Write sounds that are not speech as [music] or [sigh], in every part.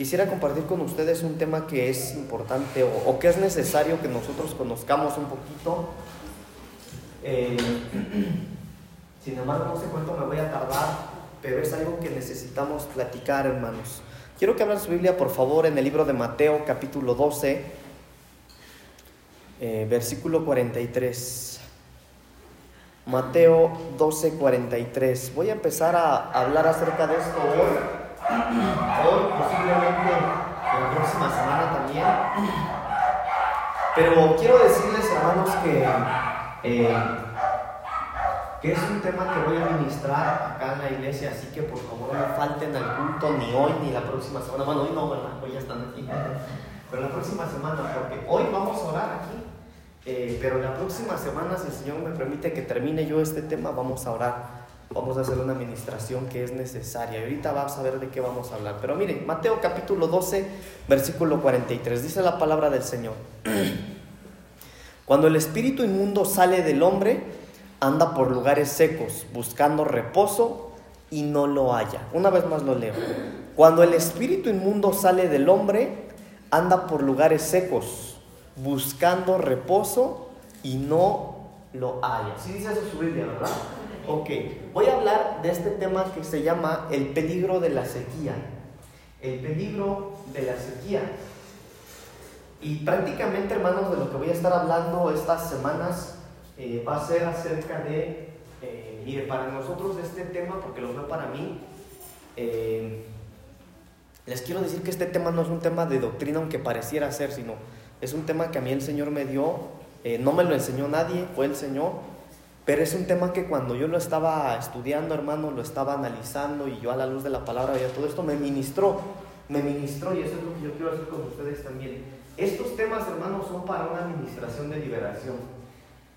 quisiera compartir con ustedes un tema que es importante o, que es necesario que nosotros conozcamos un poquito. Eh, [clears throat] sin embargo, no sé cuánto me voy a tardar, pero es algo que necesitamos platicar, hermanos. Quiero que abran su Biblia, por favor, en el libro de Mateo, capítulo 12, eh, versículo 43. Mateo 12, 43. Voy a empezar a hablar acerca de esto hoy. [clears throat] Hoy, posiblemente la próxima semana también. Pero quiero decirles, hermanos, que, eh, que es un tema que voy a ministrar acá en la iglesia, así que por favor no falten al culto ni hoy ni la próxima semana. Bueno, hoy no, ¿verdad? Hoy ya están aquí. Pero la próxima semana, porque hoy vamos a orar aquí eh, pero la próxima semana, si el Señor me permite que termine yo este tema, vamos a orar. Vamos a hacer una administración que es necesaria. Y ahorita vamos a ver de qué vamos a hablar. Pero miren, Mateo capítulo 12, versículo 43. Dice la palabra del Señor. [clears throat] Cuando el espíritu inmundo sale del hombre, anda por lugares secos, buscando reposo y no lo halla. Una vez más lo leo. Cuando el espíritu inmundo sale del hombre, anda por lugares secos buscando reposo y no lo haya. Sí dice eso su Biblia, ¿verdad? Ok, voy a hablar de este tema que se llama el peligro de la sequía. El peligro de la sequía. Y prácticamente, hermanos, de lo que voy a estar hablando estas semanas eh, va a ser acerca de, eh, mire, para nosotros este tema, porque lo fue para mí, eh, les quiero decir que este tema no es un tema de doctrina, aunque pareciera ser, sino es un tema que a mí el Señor me dio, eh, no me lo enseñó nadie, fue el Señor, pero es un tema que cuando yo lo estaba estudiando, hermano, lo estaba analizando y yo a la luz de la palabra veía todo esto, me ministró, me ministró y eso es lo que yo quiero hacer con ustedes también. Estos temas, hermanos, son para una administración de liberación.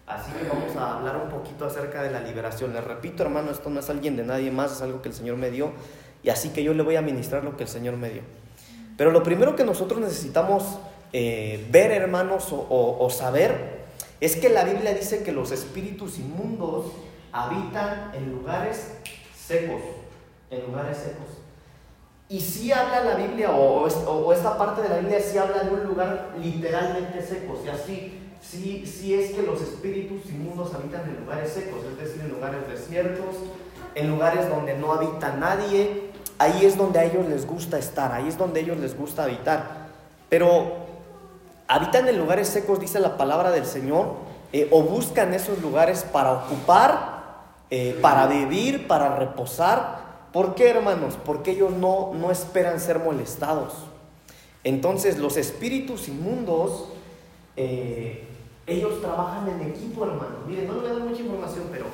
Así que vamos a hablar un poquito acerca de la liberación. Les repito, hermano, esto no es alguien de nadie más, es algo que el Señor me dio. Y así que yo le voy a ministrar lo que el Señor me dio. Pero lo primero que nosotros necesitamos eh, ver, hermanos, o, saber, es que la Biblia dice que los espíritus inmundos habitan en lugares secos, en lugares secos. Y si habla la Biblia, o, esta parte de la Biblia sí habla de un lugar literalmente seco, o sea, sí, sí, sí es que los espíritus inmundos habitan en lugares secos, es decir, en lugares desiertos, en lugares donde no habita nadie, ahí es donde a ellos les gusta estar, ahí es donde a ellos les gusta habitar. Pero habitan en lugares secos, dice la palabra del Señor, eh, o buscan esos lugares para ocupar, eh, para vivir, para reposar. ¿Por qué, hermanos? Porque ellos no, no esperan ser molestados. Entonces, los espíritus inmundos, eh, ellos trabajan en equipo, hermanos. Miren, no a dar mucha información, pero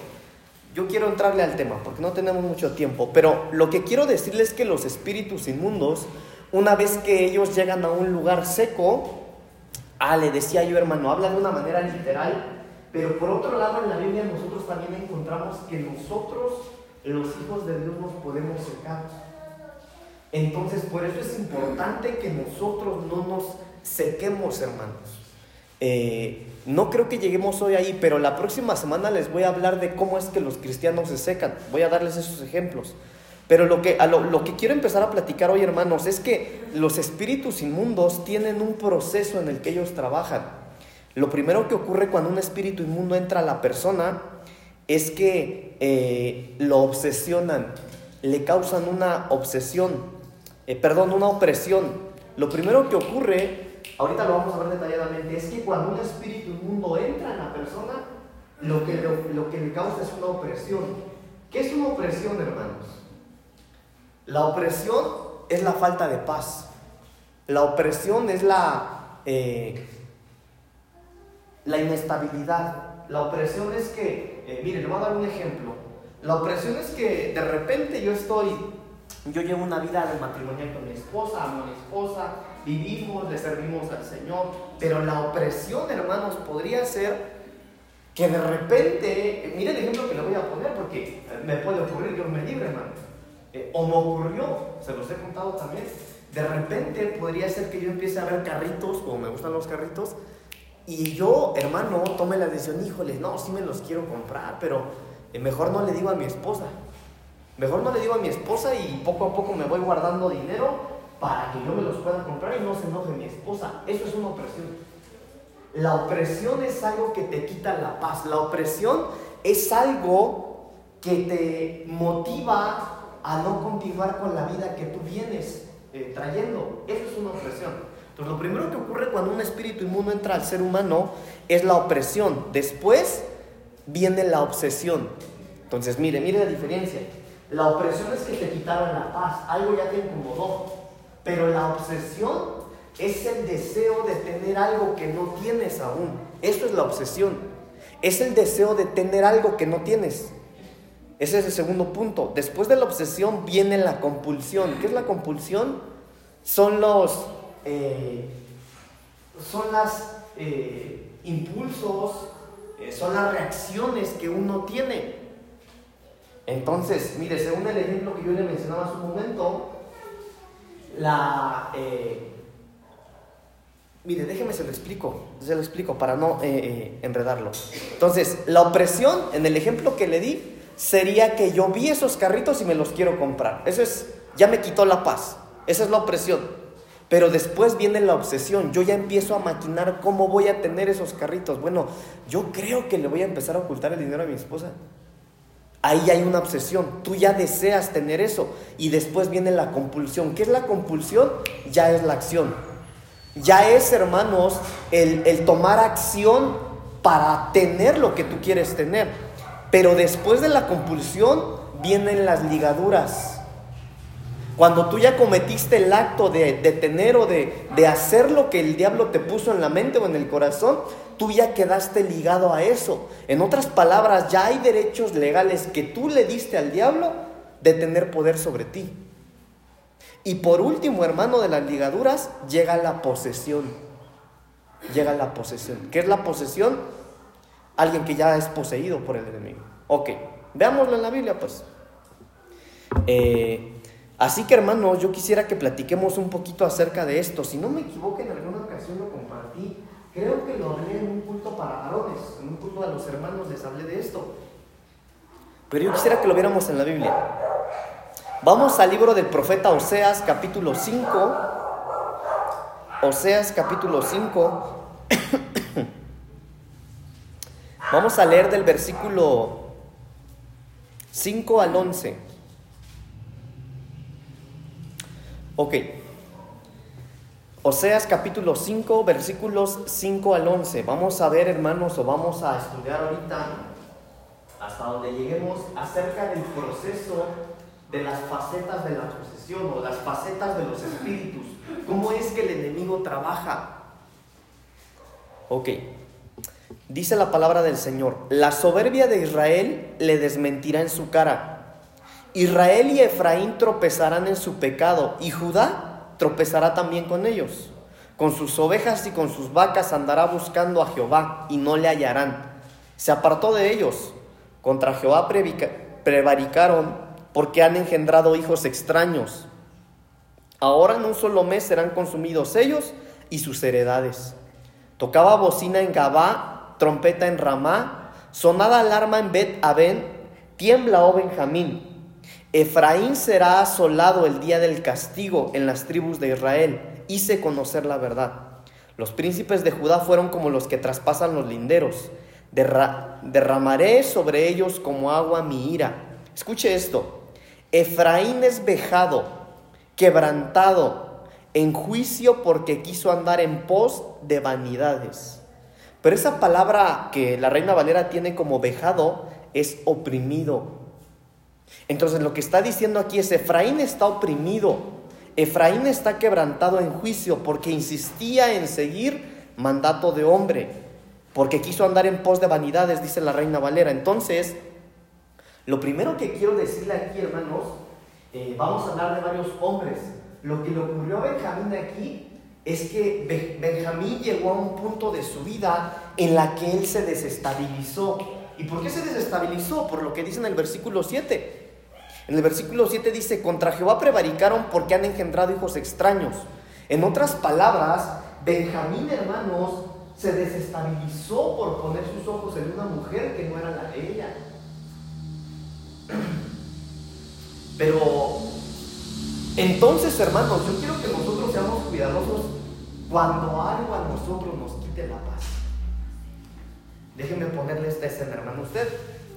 yo quiero entrarle al tema porque no tenemos mucho tiempo. Pero lo que quiero decirles es que los espíritus inmundos, una vez que ellos llegan a un lugar seco, Ah, le decía yo, hermano, habla de una manera literal, pero por otro lado en la Biblia nosotros también encontramos que nosotros, los hijos de Dios, nos podemos secar. Entonces, por eso es importante que nosotros no nos sequemos, hermanos. Eh, no creo que lleguemos hoy ahí, pero la próxima semana les voy a hablar de cómo es que los cristianos se secan. Voy a darles esos ejemplos. Pero lo que, lo, que quiero empezar a platicar hoy, hermanos, es que los espíritus inmundos tienen un proceso en el que ellos trabajan. Lo primero que ocurre cuando un espíritu inmundo entra a la persona es que eh, lo obsesionan, le causan una obsesión, eh, perdón, una opresión. Lo primero que ocurre, ahorita lo vamos a ver detalladamente, es que cuando un espíritu inmundo entra en la persona, lo que, lo que le causa es una opresión. ¿Qué es una opresión, hermanos? La opresión es la falta de paz. La opresión es la, eh, la inestabilidad. La opresión es que, eh, mire, le voy a dar un ejemplo. La opresión es que de repente yo estoy, yo llevo una vida de matrimonial con mi esposa, amo a mi esposa, vivimos, le servimos al Señor, pero la opresión, hermanos, podría ser que de repente, mire el ejemplo que le voy a poner porque me puede ocurrir, Dios me libre, hermano eh, o me ocurrió, se los he contado también, de repente podría ser que yo empiece a ver carritos, o me gustan los carritos, y yo, hermano, tome la decisión, híjole, no, sí me los quiero comprar, pero eh, mejor no le digo a mi esposa. Mejor no le digo a mi esposa y poco a poco me voy guardando dinero para que yo me los pueda comprar y no se enoje mi esposa. Eso es una opresión. La opresión es algo que te quita la paz. La opresión es algo que te motiva a no continuar con la vida que tú vienes eh, trayendo. Eso es una opresión. Entonces, lo primero que ocurre cuando un espíritu inmundo entra al ser humano es la opresión. Después viene la obsesión. Entonces, mire, mire la diferencia. La opresión es que te quitaron la paz, algo ya te incomodó. Pero la obsesión es el deseo de tener algo que no tienes aún. Eso es la obsesión. Es el deseo de tener algo que no tienes. Ese es el segundo punto. Después de la obsesión viene la compulsión. ¿Qué es la compulsión? Son los, eh, son las eh, impulsos, eh, son las reacciones que uno tiene. Entonces, mire, según el ejemplo que yo le mencionaba hace un momento, la... mire, déjeme se lo explico, se lo explico para no enredarlo. Entonces, la opresión, en el ejemplo que le di, sería que yo vi esos carritos y me los quiero comprar. Eso es, ya me quitó la paz. Esa es la opresión. Pero después viene la obsesión. Yo ya empiezo a maquinar cómo voy a tener esos carritos. Bueno, yo creo que le voy a empezar a ocultar el dinero a mi esposa. Ahí hay una obsesión. Tú ya deseas tener eso. Y después viene la compulsión. ¿Qué es la compulsión? Ya es la acción. Ya es, hermanos, el, el tomar acción para tener lo que tú quieres tener. Pero después de la compulsión vienen las ligaduras. Cuando tú ya cometiste el acto de, tener o de, de hacer lo que el diablo te puso en la mente o en el corazón, tú ya quedaste ligado a eso. En otras palabras, ya hay derechos legales que tú le diste al diablo de tener poder sobre ti. Y por último, hermano de las ligaduras, llega la posesión. Llega la posesión. ¿Qué es la posesión? Alguien que ya es poseído por el enemigo. Ok, veámoslo en la Biblia, pues. Eh, así que hermanos, yo quisiera que platiquemos un poquito acerca de esto. Si no me equivoco, en alguna ocasión lo compartí. Creo que lo hablé en un culto para varones, en un culto a los hermanos les hablé de esto. Pero yo quisiera que lo viéramos en la Biblia. Vamos al libro del profeta Oseas, capítulo 5. Oseas, capítulo 5. [coughs] Vamos a leer del versículo 5 al 11. Ok. Oseas capítulo 5, versículos 5 al 11. Vamos a ver, hermanos, o vamos a estudiar ahorita, hasta donde lleguemos, acerca del proceso de las facetas de la posesión o las facetas de los espíritus. ¿Cómo es que el enemigo trabaja? Ok. Dice la palabra del Señor, la soberbia de Israel le desmentirá en su cara. Israel y Efraín tropezarán en su pecado y Judá tropezará también con ellos. Con sus ovejas y con sus vacas andará buscando a Jehová y no le hallarán. Se apartó de ellos. Contra Jehová prevaricaron porque han engendrado hijos extraños. Ahora en un solo mes serán consumidos ellos y sus heredades. Tocaba bocina en Gabá trompeta en Ramá, sonada alarma en Bet Aben, tiembla, oh Benjamín. Efraín será asolado el día del castigo en las tribus de Israel. Hice conocer la verdad. Los príncipes de Judá fueron como los que traspasan los linderos. derramaré sobre ellos como agua mi ira. Escuche esto. Efraín es vejado, quebrantado, en juicio porque quiso andar en pos de vanidades. Pero esa palabra que la Reina Valera tiene como vejado es oprimido. Entonces lo que está diciendo aquí es Efraín está oprimido. Efraín está quebrantado en juicio porque insistía en seguir mandato de hombre, porque quiso andar en pos de vanidades, dice la Reina Valera. Entonces, lo primero que quiero decirle aquí, hermanos, eh, vamos a hablar de varios hombres. Lo que le ocurrió a Benjamín aquí es que Benjamín llegó a un punto de su vida en la que él se desestabilizó. ¿Y por qué se desestabilizó? Por lo que dice en el versículo 7. En el versículo 7 dice, contra Jehová prevaricaron porque han engendrado hijos extraños. En otras palabras, Benjamín, hermanos, se desestabilizó por poner sus ojos en una mujer que no era la de ella. [clears throat] Pero Entonces, hermanos, yo quiero que nosotros seamos cuidadosos cuando algo a nosotros nos quite la paz. Déjenme ponerle esta escena, hermano. Usted,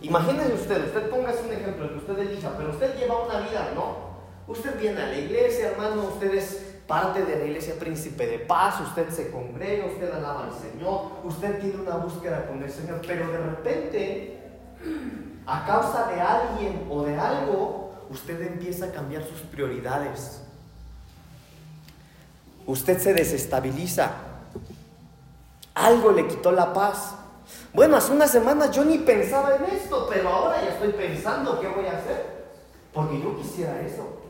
imagínese usted, usted póngase un ejemplo, que usted elija, pero usted lleva una vida, ¿no? Usted viene a la iglesia, hermano, usted es parte de la iglesia Príncipe de Paz, usted se congrega, usted alaba al Señor, usted tiene una búsqueda con el Señor, pero de repente, a causa de alguien o de algo, usted empieza a cambiar sus prioridades. Usted se desestabiliza. Algo le quitó la paz. Bueno, hace unas semanas yo ni pensaba en esto, pero ahora ya estoy pensando qué voy a hacer. Porque yo quisiera eso.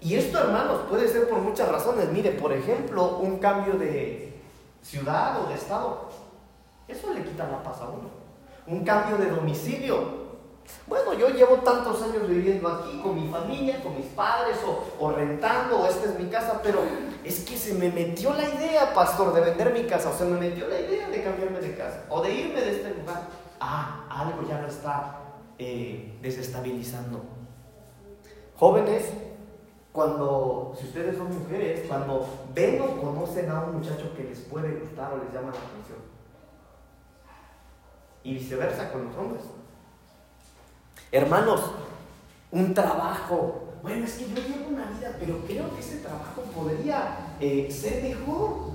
Y esto, hermanos, puede ser por muchas razones. Mire, por ejemplo, un cambio de ciudad o de estado. Eso le quita la paz a uno. Un cambio de domicilio. Bueno, yo llevo tantos años viviendo aquí con mi familia, con mis padres, o, rentando, o esta es mi casa, pero es que se me metió la idea, pastor, de vender mi casa, o se me metió la idea de cambiarme de casa, o de irme de este lugar. Ah, algo ya lo está eh, desestabilizando. Jóvenes, cuando, si ustedes son mujeres, cuando ven o conocen a un muchacho que les puede gustar o les llama la atención. Y viceversa con los hombres. Hermanos, un trabajo. Bueno, es que yo llevo una vida, pero creo que ese trabajo podría eh, ser mejor.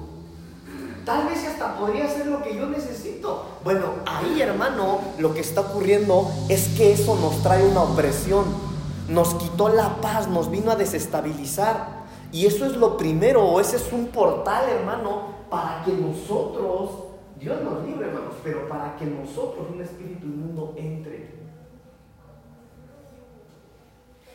Tal vez hasta podría ser lo que yo necesito. Bueno, ahí hermano, lo que está ocurriendo es que eso nos trae una opresión nos quitó la paz, nos vino a desestabilizar. Y eso es lo primero, o ese es un portal, hermano, para que nosotros, Dios nos libre, hermanos, pero para que nosotros, un espíritu inmundo, entre.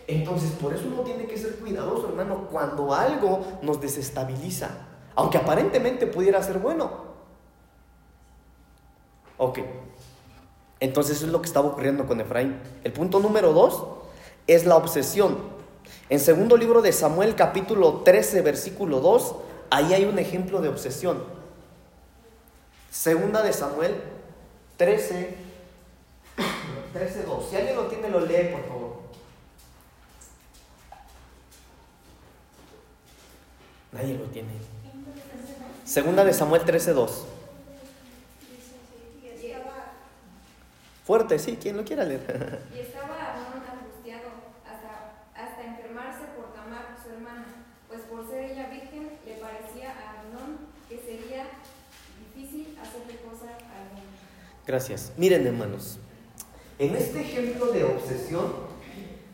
Entonces, por eso uno tiene que ser cuidadoso, hermano, cuando algo nos desestabiliza, aunque aparentemente pudiera ser bueno. Ok. Entonces eso es lo que estaba ocurriendo con Efraín. El punto número dos es la obsesión. En segundo libro de Samuel capítulo 13 versículo 2, ahí hay un ejemplo de obsesión. Segunda de Samuel 13, 13 2. Si alguien lo tiene, lo lee, por favor. Nadie lo tiene. Segunda de Samuel 13, 2. Fuerte, sí, quien lo quiera leer. [laughs] Gracias. Miren, hermanos, en este ejemplo de obsesión,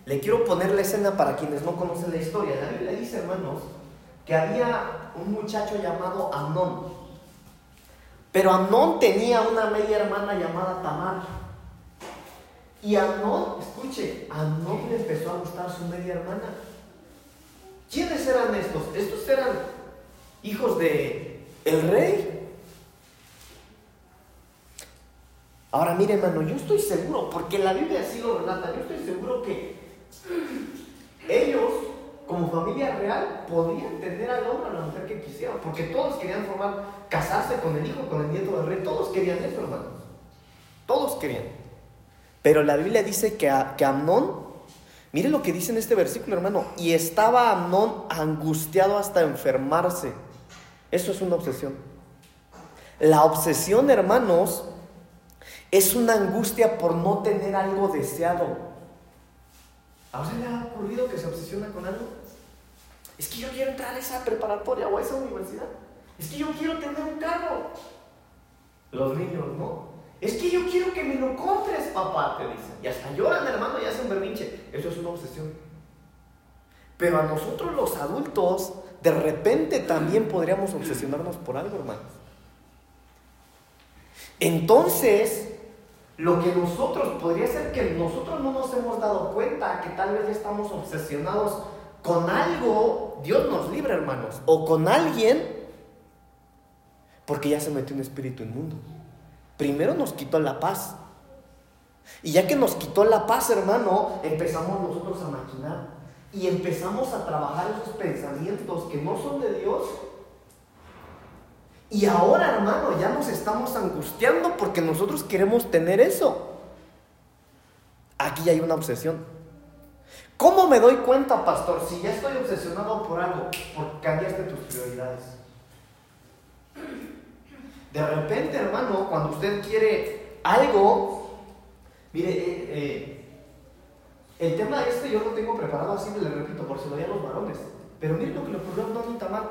le quiero poner la escena para quienes no conocen la historia. La Biblia dice, hermanos, que había un muchacho llamado Amnón. Pero Amnón tenía una media hermana llamada Tamar. Y Amnón, escuche, Amnón le empezó a gustar su media hermana. ¿Quiénes eran estos? Estos eran hijos de el rey Ahora mire hermano, yo estoy seguro, porque la Biblia así lo relata, yo estoy seguro que ellos, como familia real, podían tener al hombre a la mujer que quisieran, porque todos querían formar, casarse con el hijo, con el nieto del rey, todos querían eso, hermanos. Todos querían. Pero la Biblia dice que, que Amnón, mire lo que dice en este versículo, hermano, y estaba Amnón angustiado hasta enfermarse. Eso es una obsesión. La obsesión, hermanos, es una angustia por no tener algo deseado. ¿A usted le ha ocurrido que se obsesiona con algo? Es que yo quiero entrar a esa preparatoria o a esa universidad. Es que yo quiero tener un carro. Los niños, ¿no? Es que yo quiero que me lo compres, papá, te dicen. Y hasta lloran, hermano, y hacen berrinche. Eso es una obsesión. Pero a nosotros los adultos, de repente también podríamos obsesionarnos por algo, hermanos. Entonces, lo que nosotros, podría ser que nosotros no nos hemos dado cuenta que tal vez estamos obsesionados con algo, Dios nos libre hermanos, o con alguien, porque ya se metió un espíritu inmundo. Primero nos quitó la paz. Y ya que nos quitó la paz, hermano, empezamos nosotros a maquinar y empezamos a trabajar esos pensamientos que no son de Dios y ahora, hermano, ya nos estamos angustiando porque nosotros queremos tener eso. Aquí hay una obsesión. ¿Cómo me doy cuenta, pastor, si ya estoy obsesionado por algo, porque cambiaste tus prioridades? De repente, hermano, cuando usted quiere algo, mire, eh, eh, el tema este yo lo tengo preparado así, le repito, por si lo a los varones. Pero mire lo que le ocurrió a Amnón y Tamar.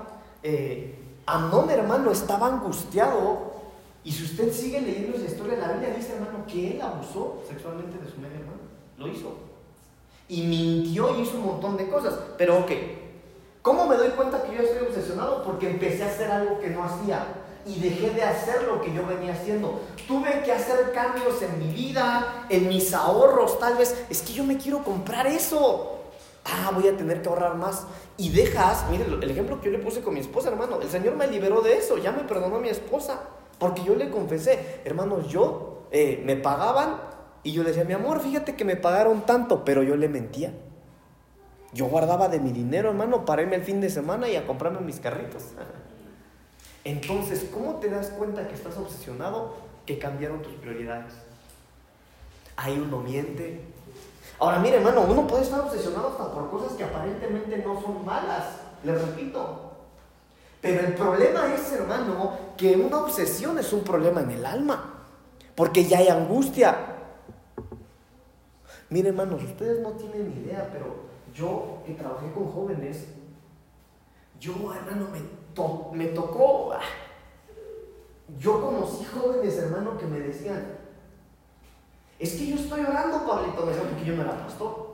Eh, Amnón, hermano, estaba angustiado. Y si usted sigue leyendo esa historia, la Biblia dice, hermano, que él abusó sexualmente de su media hermano. Lo hizo. Y mintió y hizo un montón de cosas. Pero ok, ¿cómo me doy cuenta que yo estoy obsesionado? Porque empecé a hacer algo que no hacía y dejé de hacer lo que yo venía haciendo. Tuve que hacer cambios en mi vida, en mis ahorros, tal vez. Es que yo me quiero comprar eso. Ah, voy a tener que ahorrar más. Y dejas, mire el ejemplo que yo le puse con mi esposa, hermano. El Señor me liberó de eso, ya me perdonó mi esposa. Porque yo le confesé, hermanos, yo eh, me pagaban y yo le decía, mi amor, fíjate que me pagaron tanto, pero yo le mentía. Yo guardaba de mi dinero, hermano, para irme el fin de semana y a comprarme mis carritos. [laughs] Entonces, ¿cómo te das cuenta que estás obsesionado? Que cambiaron tus prioridades. Ahí uno miente. Ahora, mire, hermano, uno puede estar obsesionado hasta por cosas que aparentemente no son malas. Le repito. Pero el problema es, hermano, que una obsesión es un problema en el alma. Porque ya hay angustia. Mire, hermanos, ustedes no tienen idea, pero yo que trabajé con jóvenes, yo, hermano, me me tocó, ah, yo conocí jóvenes hermano que me decían, es que yo estoy orando, Pablito, me decían porque yo no era pastor.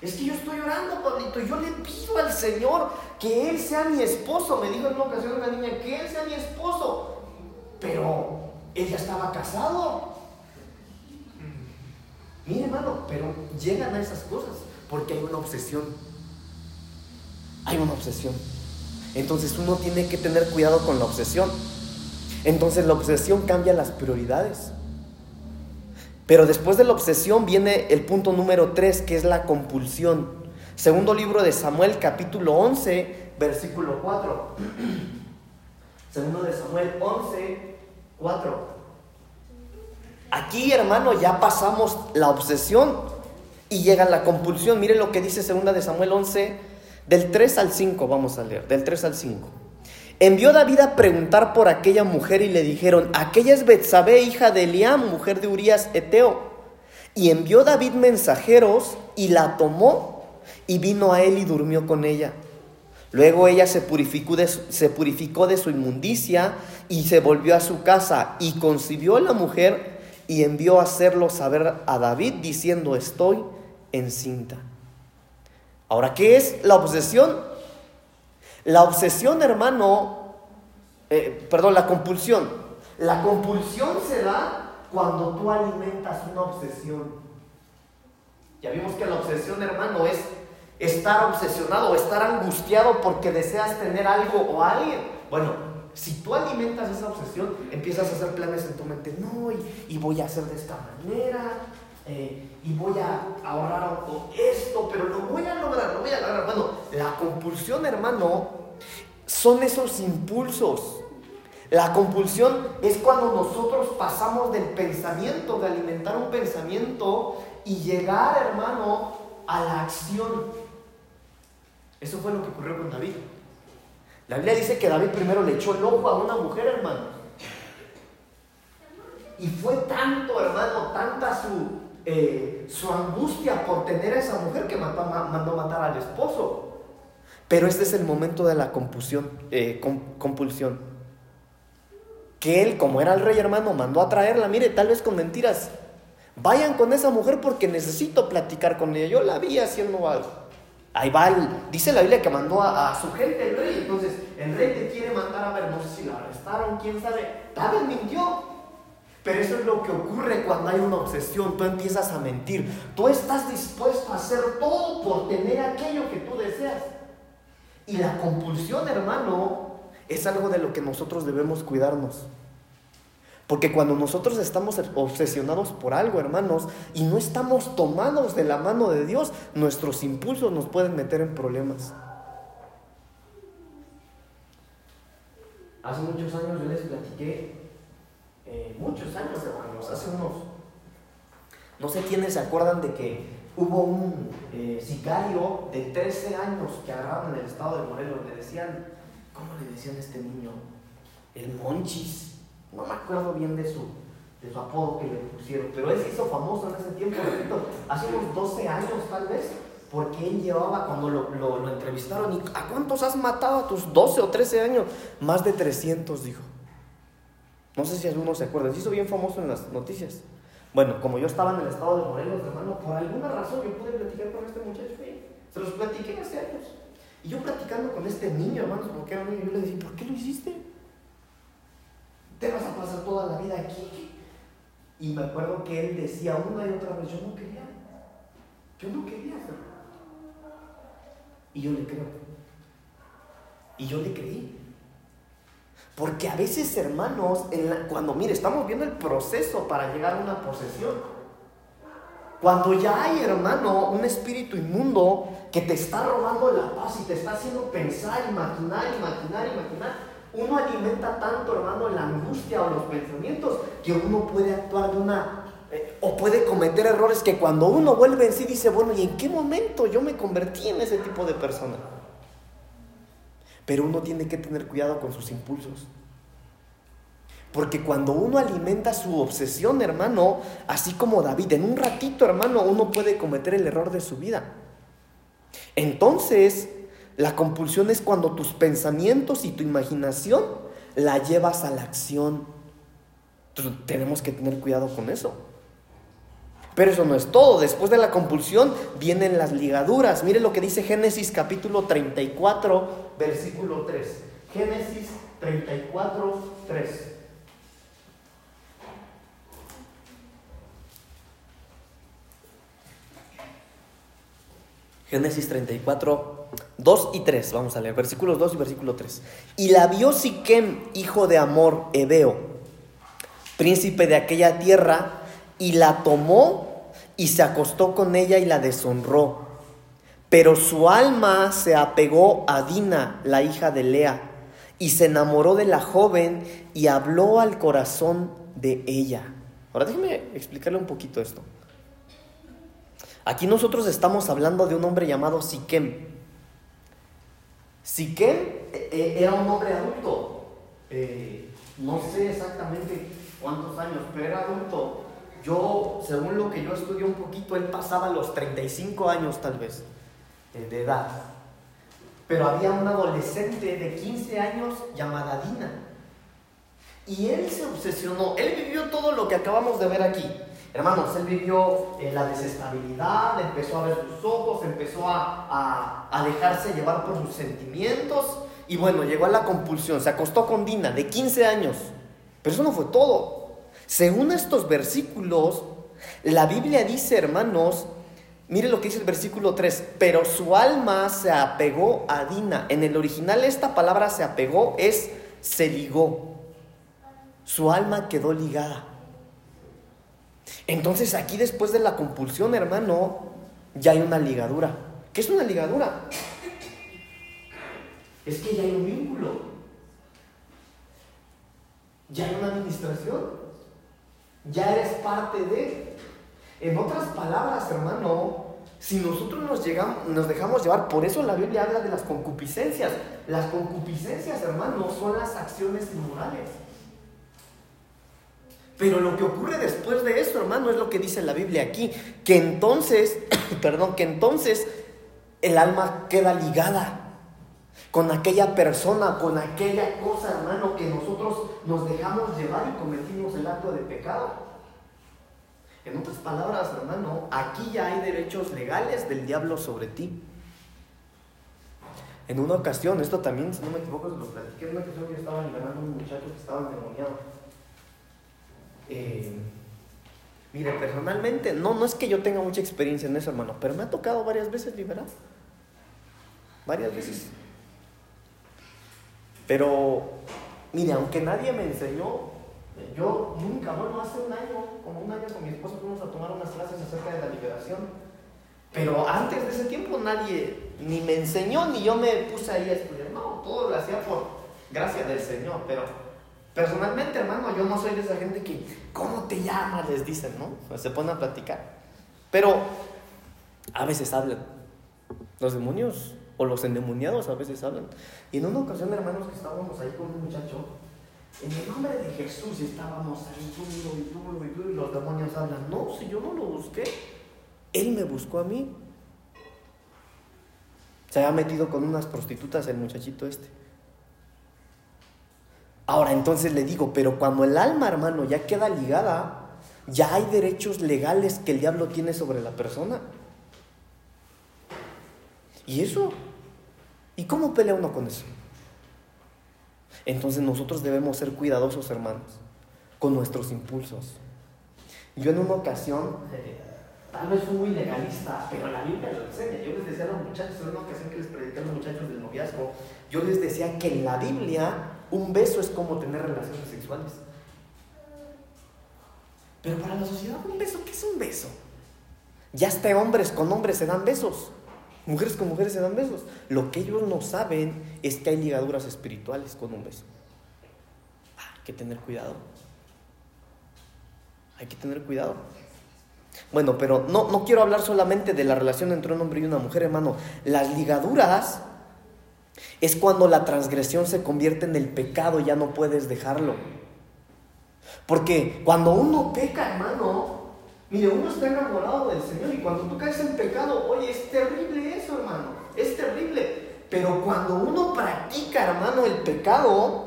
Es que yo estoy orando, Pablito, yo le pido al Señor que Él sea mi esposo. Me dijo en una ocasión una niña, que Él sea mi esposo. Pero ella estaba casado. Mire, hermano, pero llegan a esas cosas porque hay una obsesión. Hay una obsesión. Entonces uno tiene que tener cuidado con la obsesión. Entonces la obsesión cambia las prioridades. Pero después de la obsesión viene el punto número 3, que es la compulsión. Segundo libro de Samuel, capítulo 11, versículo 4. [clears throat] Segundo de Samuel 11, 4. Aquí, hermano, ya pasamos la obsesión y llega la compulsión. Mire lo que dice Segunda de Samuel 11, del 3 al 5 vamos a leer, del 3 al 5. Envió David a preguntar por aquella mujer y le dijeron, aquella es Betsabé, hija de Eliam, mujer de Urias Eteo. Y envió David mensajeros y la tomó y vino a él y durmió con ella. Luego ella se purificó, de su, se purificó de su inmundicia y se volvió a su casa y concibió la mujer y envió a hacerlo saber a David diciendo estoy encinta. Ahora, ¿qué es la obsesión? La obsesión, hermano, eh, perdón, la compulsión. La compulsión se da cuando tú alimentas una obsesión. Ya vimos que la obsesión, hermano, es estar obsesionado, estar angustiado porque deseas tener algo o alguien. Bueno, si tú alimentas esa obsesión, empiezas a hacer planes en tu mente, no, y voy a hacer de esta manera, eh, y voy a ahorrar esto, pero lo voy a lograr, lo voy a lograr. Bueno, la compulsión, hermano, son esos impulsos. La compulsión es cuando nosotros pasamos del pensamiento, de alimentar un pensamiento y llegar, hermano, a la acción. Eso fue lo que ocurrió con David. La Biblia dice que David primero le echó el ojo a una mujer, hermano. Y fue tanto, hermano, tanta su, eh, su angustia por tener a esa mujer que mandó, matar al esposo. Pero este es el momento de la compulsión, eh, compulsión. Que él, como era el rey hermano, mandó a traerla, mire, tal vez con mentiras. Vayan con esa mujer porque necesito platicar con ella. Yo la vi haciendo algo. Ahí va, dice la Biblia que mandó a, su gente el rey. Entonces, el rey te quiere mandar a ver, no sé si la arrestaron, quién sabe. Vez mintió. Pero eso es lo que ocurre cuando hay una obsesión. Tú empiezas a mentir. Tú estás dispuesto a hacer todo por tener aquello que tú deseas. Y la compulsión, hermano, es algo de lo que nosotros debemos cuidarnos. Porque cuando nosotros estamos obsesionados por algo, hermanos, y no estamos tomados de la mano de Dios, nuestros impulsos nos pueden meter en problemas. Hace muchos años yo les platiqué eh, muchos años, hermanos, hace unos... No sé quiénes se acuerdan de que hubo un eh, sicario de 13 años que agarraron en el estado de Morelos. Le decían, ¿cómo le decían a este niño? El Monchis. No me acuerdo bien de su, de su apodo que le pusieron, pero él se hizo famoso en ese tiempo, repito, hace unos 12 años tal vez, porque él llevaba, cuando lo, lo, entrevistaron, ¿y a cuántos has matado a tus 12 o 13 años? Más de 300, dijo. No sé si alguno se acuerda, se hizo bien famoso en las noticias. Bueno, como yo estaba en el estado de Morelos, hermano, por alguna razón yo pude platicar con este muchacho, se los platiqué hace años. Y yo platicando con este niño, hermanos, porque era niño, yo le decía, ¿por qué lo hiciste? Te vas a pasar toda la vida aquí. Y me acuerdo que él decía una y otra vez, yo no quería, yo no quería. Y yo le creo. Y yo le creí. Porque a veces, hermanos, cuando, mire, estamos viendo el proceso para llegar a una posesión. Cuando ya hay, hermano, un espíritu inmundo que te está robando la paz y te está haciendo pensar, imaginar, imaginar, imaginar, uno alimenta tanto, hermano, la angustia o los pensamientos que uno puede actuar de una eh, o puede cometer errores que cuando uno vuelve en sí dice, bueno, ¿y en qué momento yo me convertí en ese tipo de persona? Pero uno tiene que tener cuidado con sus impulsos. Porque cuando uno alimenta su obsesión, hermano, así como David, en un ratito, hermano, uno puede cometer el error de su vida. Entonces, la compulsión es cuando tus pensamientos y tu imaginación la llevas a la acción. Tenemos que tener cuidado con eso. Pero eso no es todo. Después de la compulsión vienen las ligaduras. Mire lo que dice Génesis capítulo 34, versículo 3. Génesis 34, 3. Génesis 34, 2 y 3. Vamos a leer versículos 2 y versículo 3. Y la vio Siquem, hijo de Amor, Ebeo, príncipe de aquella tierra, y la tomó y se acostó con ella y la deshonró. Pero su alma se apegó a Dina, la hija de Lea, y se enamoró de la joven y habló al corazón de ella. Ahora déjeme explicarle un poquito esto. Aquí nosotros estamos hablando de un hombre llamado Siquem. Siquem eh, eh, era un hombre adulto. Eh, no sé exactamente cuántos años, pero era adulto. Yo, según lo que yo estudié un poquito, él pasaba los 35 años tal vez de edad. Pero había una adolescente de 15 años llamada Dina. Y él se obsesionó. Él vivió todo lo que acabamos de ver aquí. Hermanos, él vivió en la desestabilidad, empezó a ver sus ojos, empezó a, a, dejarse llevar por sus sentimientos. Y bueno, llegó a la compulsión. Se acostó con Dina de 15 años. Pero eso no fue todo. Según estos versículos, la Biblia dice, hermanos, mire lo que dice el versículo 3, pero su alma se apegó a Dina. En el original esta palabra se apegó es se ligó. Su alma quedó ligada. Entonces aquí después de la compulsión, hermano, ya hay una ligadura. ¿Qué es una ligadura? Es que ya hay un vínculo. Ya hay una administración ya eres parte de. En otras palabras, hermano, si nosotros nos, llegamos, nos dejamos llevar, por eso la Biblia habla de las concupiscencias. Las concupiscencias, hermano, son las acciones inmorales. Pero lo que ocurre después de eso, hermano, es lo que dice la Biblia aquí, que entonces, [coughs] perdón, que entonces el alma queda ligada con aquella persona, con aquella cosa, hermano, que nosotros nos dejamos llevar y cometimos el acto de pecado. En otras palabras, hermano, aquí ya hay derechos legales del diablo sobre ti. En una ocasión, esto también, si no me equivoco, lo platiqué, en una ocasión que estaba liberando a un muchacho que estaba endemoniado. Eh, mire, personalmente, no, no es que yo tenga mucha experiencia en eso, hermano, pero me ha tocado varias veces liberar. Varias veces. Pero, mire, aunque nadie me enseñó, yo nunca, bueno, hace un año, como un año con mi esposa fuimos a tomar unas clases acerca de la liberación. Pero antes de ese tiempo nadie ni me enseñó ni yo me puse ahí a estudiar. No, todo lo hacía por gracia del Señor. Pero personalmente, hermano, yo no soy de esa gente que, ¿cómo te llamas? Les dicen, ¿no? se ponen a platicar. Pero A veces hablan. Los demonios o los endemoniados a veces hablan. Y en una ocasión, hermanos, que estábamos ahí con un muchacho, en el nombre de Jesús estábamos ahí duro y duro y duro y los demonios hablan. No, si yo no lo busqué, Él me buscó a mí. Se ha metido con unas prostitutas el muchachito este. Ahora entonces le digo, pero cuando el alma, hermano, ya queda ligada, ya hay derechos legales que el diablo tiene sobre la persona. ¿Y eso? ¿Y cómo pelea uno con eso? Entonces nosotros debemos ser cuidadosos, hermanos, con nuestros impulsos. Yo en una ocasión, tal vez fui muy legalista, pero la Biblia lo enseña. Yo les decía a los muchachos, en una ocasión que les prediqué a los muchachos del noviazgo, yo les decía que en la Biblia un beso es como tener relaciones sexuales. Pero para la sociedad, ¿un beso qué es un beso? Ya hasta hombres con hombres se dan besos. Mujeres con mujeres se dan besos. Lo que ellos no saben es que hay ligaduras espirituales con un beso. Hay que tener cuidado. Hay que tener cuidado. Bueno, pero no, no quiero hablar solamente de la relación entre un hombre y una mujer, hermano. Las ligaduras es cuando la transgresión se convierte en el pecado ya no puedes dejarlo. Porque cuando uno peca, hermano, mire, uno está enamorado del Señor y cuando tú caes en pecado, oye, es terrible eso, hermano, es terrible. Pero cuando uno practica, hermano, el pecado,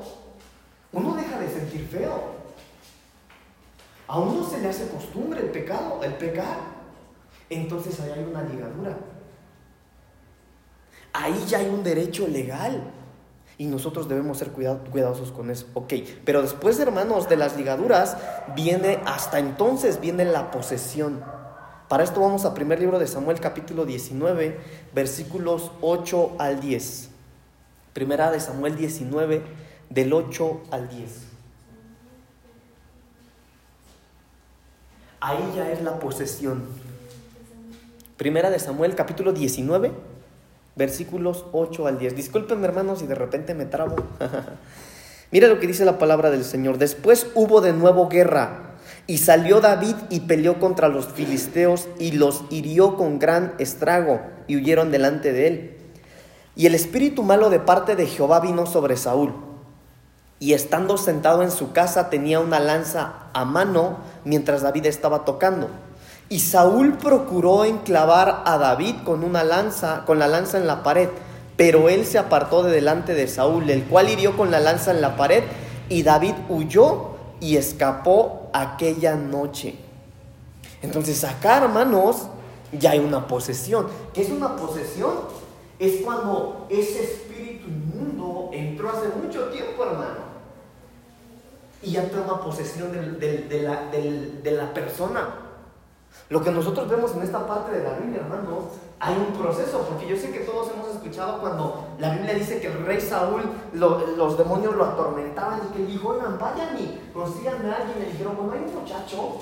uno deja de sentir feo. A uno se le hace costumbre el pecado, el pecar. Entonces ahí hay una ligadura ahí ya hay un derecho legal. Y nosotros debemos ser cuidadosos con eso. Ok, pero después, hermanos, de las ligaduras, viene, hasta entonces viene la posesión. Para esto vamos a primer libro de Samuel capítulo 19, versículos 8 al 10. Primera de Samuel 19, del 8 al 10. Ahí ya es la posesión. Primera de Samuel capítulo 19, versículos 8 al 10. Discúlpenme hermanos si de repente me trabo. [laughs] Mira lo que dice la palabra del Señor. Después hubo de nuevo guerra y salió David y peleó contra los filisteos y los hirió con gran estrago y huyeron delante de él. Y el espíritu malo de parte de Jehová vino sobre Saúl. Y estando sentado en su casa tenía una lanza a mano mientras David estaba tocando. Y Saúl procuró enclavar a David con una lanza, con la lanza en la pared, pero él se apartó de delante de Saúl, el cual hirió con la lanza en la pared, y David huyó y escapó aquella noche. Entonces acá, hermanos, ya hay una posesión. ¿Qué es una posesión? Es cuando ese espíritu inmundo entró hace mucho tiempo, hermano. Y ya toma posesión de, la, de la persona. Lo que nosotros vemos en esta parte de la Biblia, hermano, hay un proceso, porque yo sé que todos hemos escuchado cuando la Biblia dice que el rey Saúl, los demonios lo atormentaban y que dijo, oigan, vayan y consíganme a alguien. Le dijeron, bueno, hay un muchacho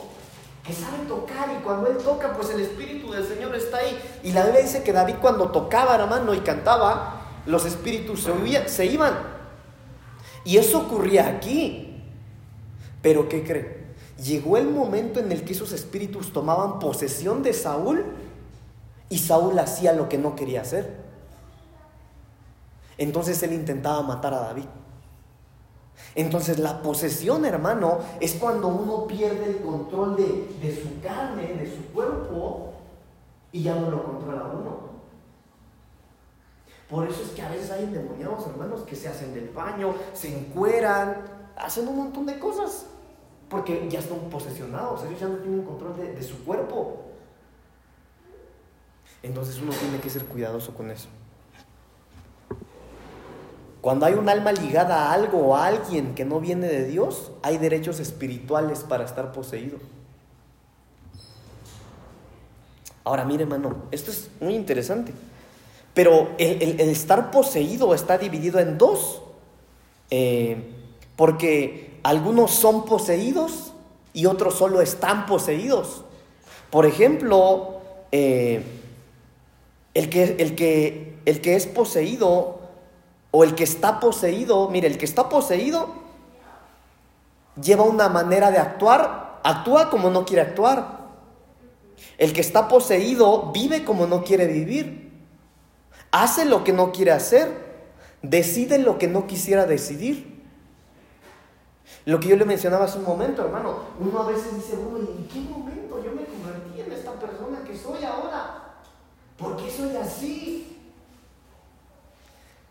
que sabe tocar y cuando él toca, pues el Espíritu del Señor está ahí. Y la Biblia dice que David cuando tocaba, hermano, y cantaba, los espíritus se, se iban. Y eso ocurría aquí. Pero ¿qué cree? Llegó el momento en el que esos espíritus tomaban posesión de Saúl y Saúl hacía lo que no quería hacer. Entonces él intentaba matar a David. Entonces la posesión, hermano, es cuando uno pierde el control de, su carne, de su cuerpo, y ya no lo controla uno. Por eso es que a veces hay endemoniados, hermanos, que se hacen del baño, se encueran, hacen un montón de cosas. Porque ya están posesionados, ellos ya no tienen control de, su cuerpo. Entonces uno tiene que ser cuidadoso con eso. Cuando hay un alma ligada a algo o a alguien que no viene de Dios, hay derechos espirituales para estar poseído. Ahora, mire, hermano, esto es muy interesante. Pero el, estar poseído está dividido en dos. Eh, porque algunos son poseídos y otros solo están poseídos. Por ejemplo, eh, el, que, el, que, el que es poseído o el que está poseído, mire, el que está poseído lleva una manera de actuar, actúa como no quiere actuar. El que está poseído vive como no quiere vivir. Hace lo que no quiere hacer. Decide lo que no quisiera decidir. Lo que yo le mencionaba hace un momento, hermano. Uno a veces dice, bueno, ¿y en qué momento yo me convertí en esta persona que soy ahora? ¿Por qué soy así?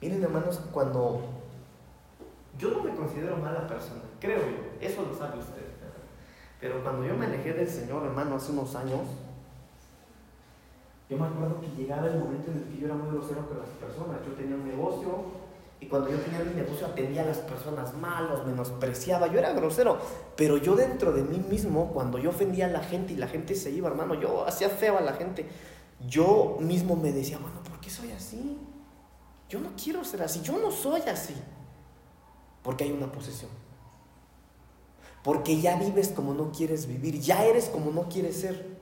Miren, hermanos, cuando yo no me considero mala persona, creo yo, eso lo sabe usted. Pero cuando yo me alejé del Señor, hermano, hace unos años, yo me acuerdo que llegaba el momento en el que yo era muy grosero con las personas. Yo tenía un negocio y cuando yo tenía mi negocio atendía a las personas malos, menospreciaba. Yo era grosero, pero yo dentro de mí mismo, cuando yo ofendía a la gente y la gente se iba, hermano, yo hacía feo a la gente. Yo mismo me decía, bueno, ¿por qué soy así? Yo no quiero ser así, yo no soy así. Porque hay una posesión. Porque ya vives como no quieres vivir, ya eres como no quieres ser.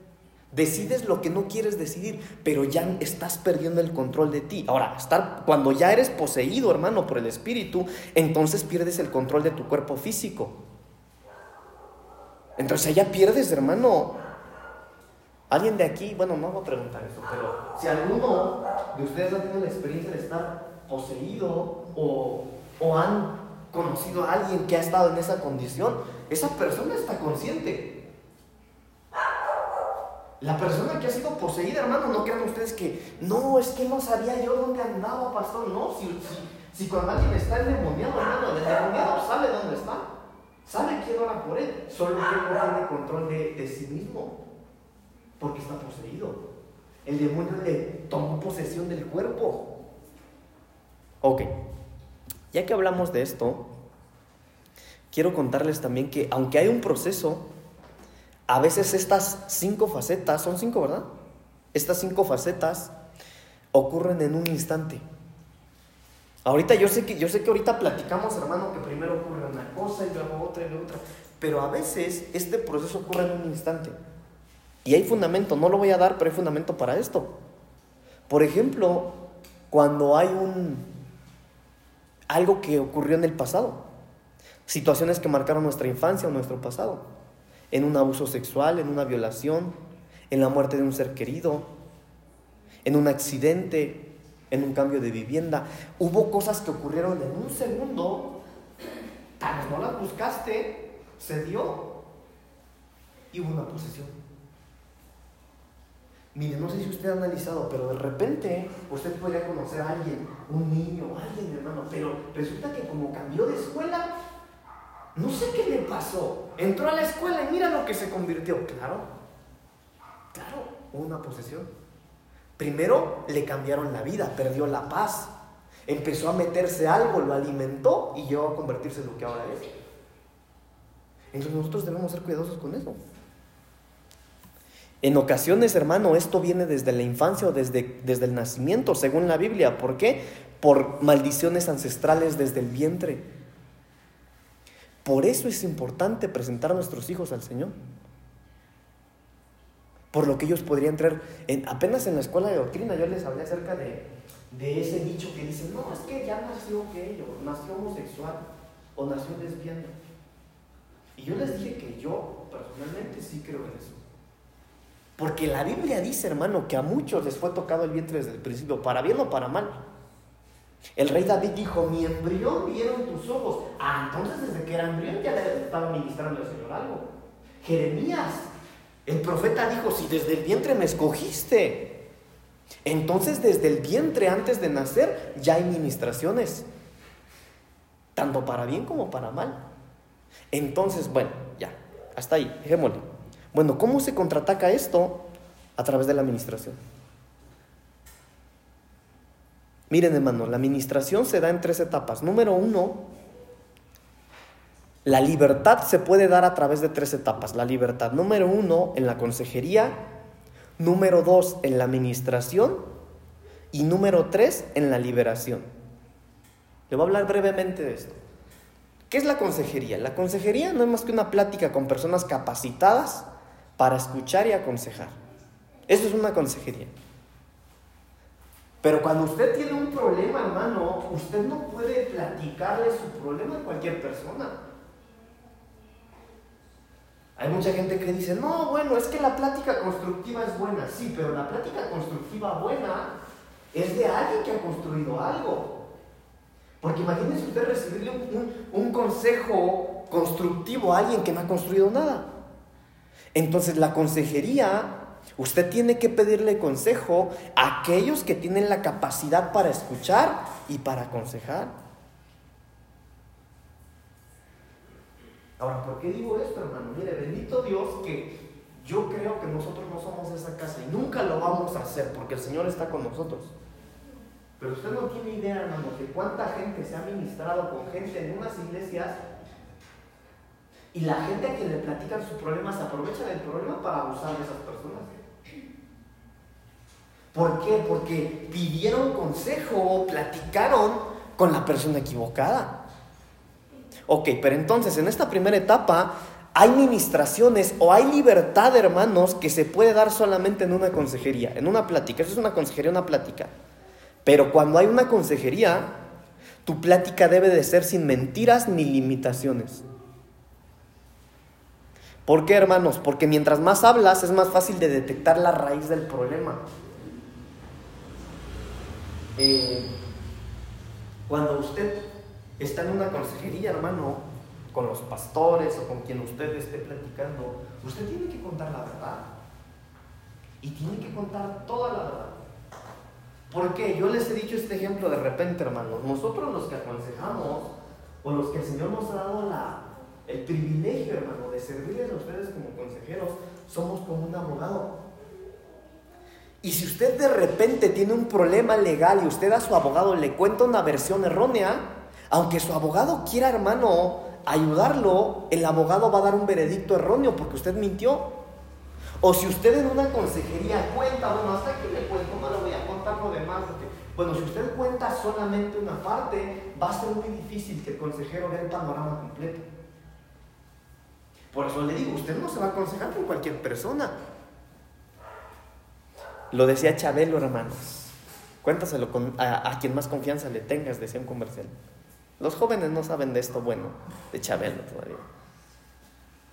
Decides lo que no quieres decidir, pero ya estás perdiendo el control de ti. Ahora, estar, cuando ya eres poseído, hermano, por el Espíritu, entonces pierdes el control de tu cuerpo físico. Entonces ya pierdes, hermano. Alguien de aquí, bueno, no voy a preguntar eso, pero si alguno de ustedes ha tenido la experiencia de estar poseído o, o han conocido a alguien que ha estado en esa condición, esa persona está consciente. La persona que ha sido poseída, hermano, no crean ustedes que, no, es que no sabía yo dónde andaba, pastor. No, si, si, cuando alguien está endemoniado, hermano, el endemoniado sabe dónde está, sabe quién ora por él, solo que no tiene control de, de sí mismo, porque está poseído. El demonio le tomó posesión del cuerpo. Ok. Ya que hablamos de esto, quiero contarles también que aunque hay un proceso, a veces estas cinco facetas, son cinco, ¿verdad? Estas cinco facetas ocurren en un instante. Ahorita yo sé que yo sé que ahorita platicamos, hermano, que primero ocurre una cosa y luego otra y luego otra, pero a veces este proceso ocurre en un instante. Y hay fundamento, no lo voy a dar, pero hay fundamento para esto. Por ejemplo, cuando hay un algo que ocurrió en el pasado. Situaciones que marcaron nuestra infancia o nuestro pasado. En un abuso sexual, en una violación, en la muerte de un ser querido, en un accidente, en un cambio de vivienda. Hubo cosas que ocurrieron en un segundo, tal vez no las buscaste, se dio y hubo una posesión. Mire, no sé si usted ha analizado, pero de repente usted podría conocer a alguien, un niño, alguien hermano, pero resulta que como cambió de escuela, no sé qué le pasó. Entró a la escuela y mira lo que se convirtió. Claro, claro, una posesión. Primero le cambiaron la vida, perdió la paz. Empezó a meterse algo, lo alimentó y llegó a convertirse en lo que ahora es. Entonces nosotros debemos ser cuidadosos con eso. En ocasiones, hermano, esto viene desde la infancia o desde, desde el nacimiento, según la Biblia. ¿Por qué? Por maldiciones ancestrales desde el vientre. Por eso es importante presentar a nuestros hijos al Señor. Por lo que ellos podrían traer, en, apenas en la escuela de doctrina yo les hablé acerca de, ese dicho que dice, no, es que ya nació gay o nació homosexual o nació lesbiana. Y yo les dije que yo personalmente sí creo en eso. Porque la Biblia dice, hermano, que a muchos les fue tocado el vientre desde el principio, para bien o para mal. El rey David dijo, mi embrión vieron tus ojos. Ah, entonces desde que era embrión ya le estaba ministrando al Señor algo. Jeremías, el profeta dijo, si desde el vientre me escogiste, entonces desde el vientre antes de nacer ya hay ministraciones, tanto para bien como para mal. Entonces, bueno, ya, hasta ahí, dejémoslo. Bueno, ¿cómo se contraataca esto? A través de la administración. Miren, hermano, la administración se da en tres etapas. Número uno, la libertad se puede dar a través de tres etapas. La libertad, número uno, en la consejería. Número dos, en la administración. Y número tres, en la liberación. Le voy a hablar brevemente de esto. ¿Qué es la consejería? La consejería no es más que una plática con personas capacitadas para escuchar y aconsejar. Eso es una consejería. Pero cuando usted tiene un problema, hermano, usted no puede platicarle su problema a cualquier persona. Hay mucha gente que dice, no, bueno, es que la plática constructiva es buena, sí, pero la plática constructiva buena es de alguien que ha construido algo. Porque imagínense usted recibirle un, un consejo constructivo a alguien que no ha construido nada. Entonces la consejería Usted tiene que pedirle consejo a aquellos que tienen la capacidad para escuchar y para aconsejar. Ahora, ¿por qué digo esto, hermano? Mire, bendito Dios que yo creo que nosotros no somos esa casa y nunca lo vamos a hacer porque el Señor está con nosotros. Pero usted no tiene idea, hermano, de cuánta gente se ha ministrado con gente en unas iglesias y la gente a quien le platican sus problemas aprovecha del problema para abusar de esas personas. ¿Por qué? Porque pidieron consejo o platicaron con la persona equivocada. Ok, pero entonces en esta primera etapa hay ministraciones o hay libertad, hermanos, que se puede dar solamente en una consejería, en una plática. Eso es una consejería, una plática. Pero cuando hay una consejería, tu plática debe de ser sin mentiras ni limitaciones. ¿Por qué, hermanos? Porque mientras más hablas es más fácil de detectar la raíz del problema. Eh, cuando usted está en una consejería, hermano, con los pastores o con quien usted esté platicando, usted tiene que contar la verdad. Y tiene que contar toda la verdad. Porque yo les he dicho este ejemplo de repente, hermanos. Nosotros los que aconsejamos, o los que el Señor nos ha dado la, el privilegio, hermano, de servirles a ustedes como consejeros, somos como un abogado. Y si usted de repente tiene un problema legal y usted a su abogado le cuenta una versión errónea, aunque su abogado quiera, hermano, ayudarlo, el abogado va a dar un veredicto erróneo porque usted mintió. O si usted en una consejería cuenta, bueno, hasta aquí le cuento, no le voy a contar lo demás. bueno, si usted cuenta solamente una parte, va a ser muy difícil que el consejero vea el panorama completo. Por eso le digo, usted no se va a aconsejar con cualquier persona. Lo decía Chabelo, hermanos. Cuéntaselo a, quien más confianza le tengas, decía un comercial. Los jóvenes no saben de esto bueno, de Chabelo todavía.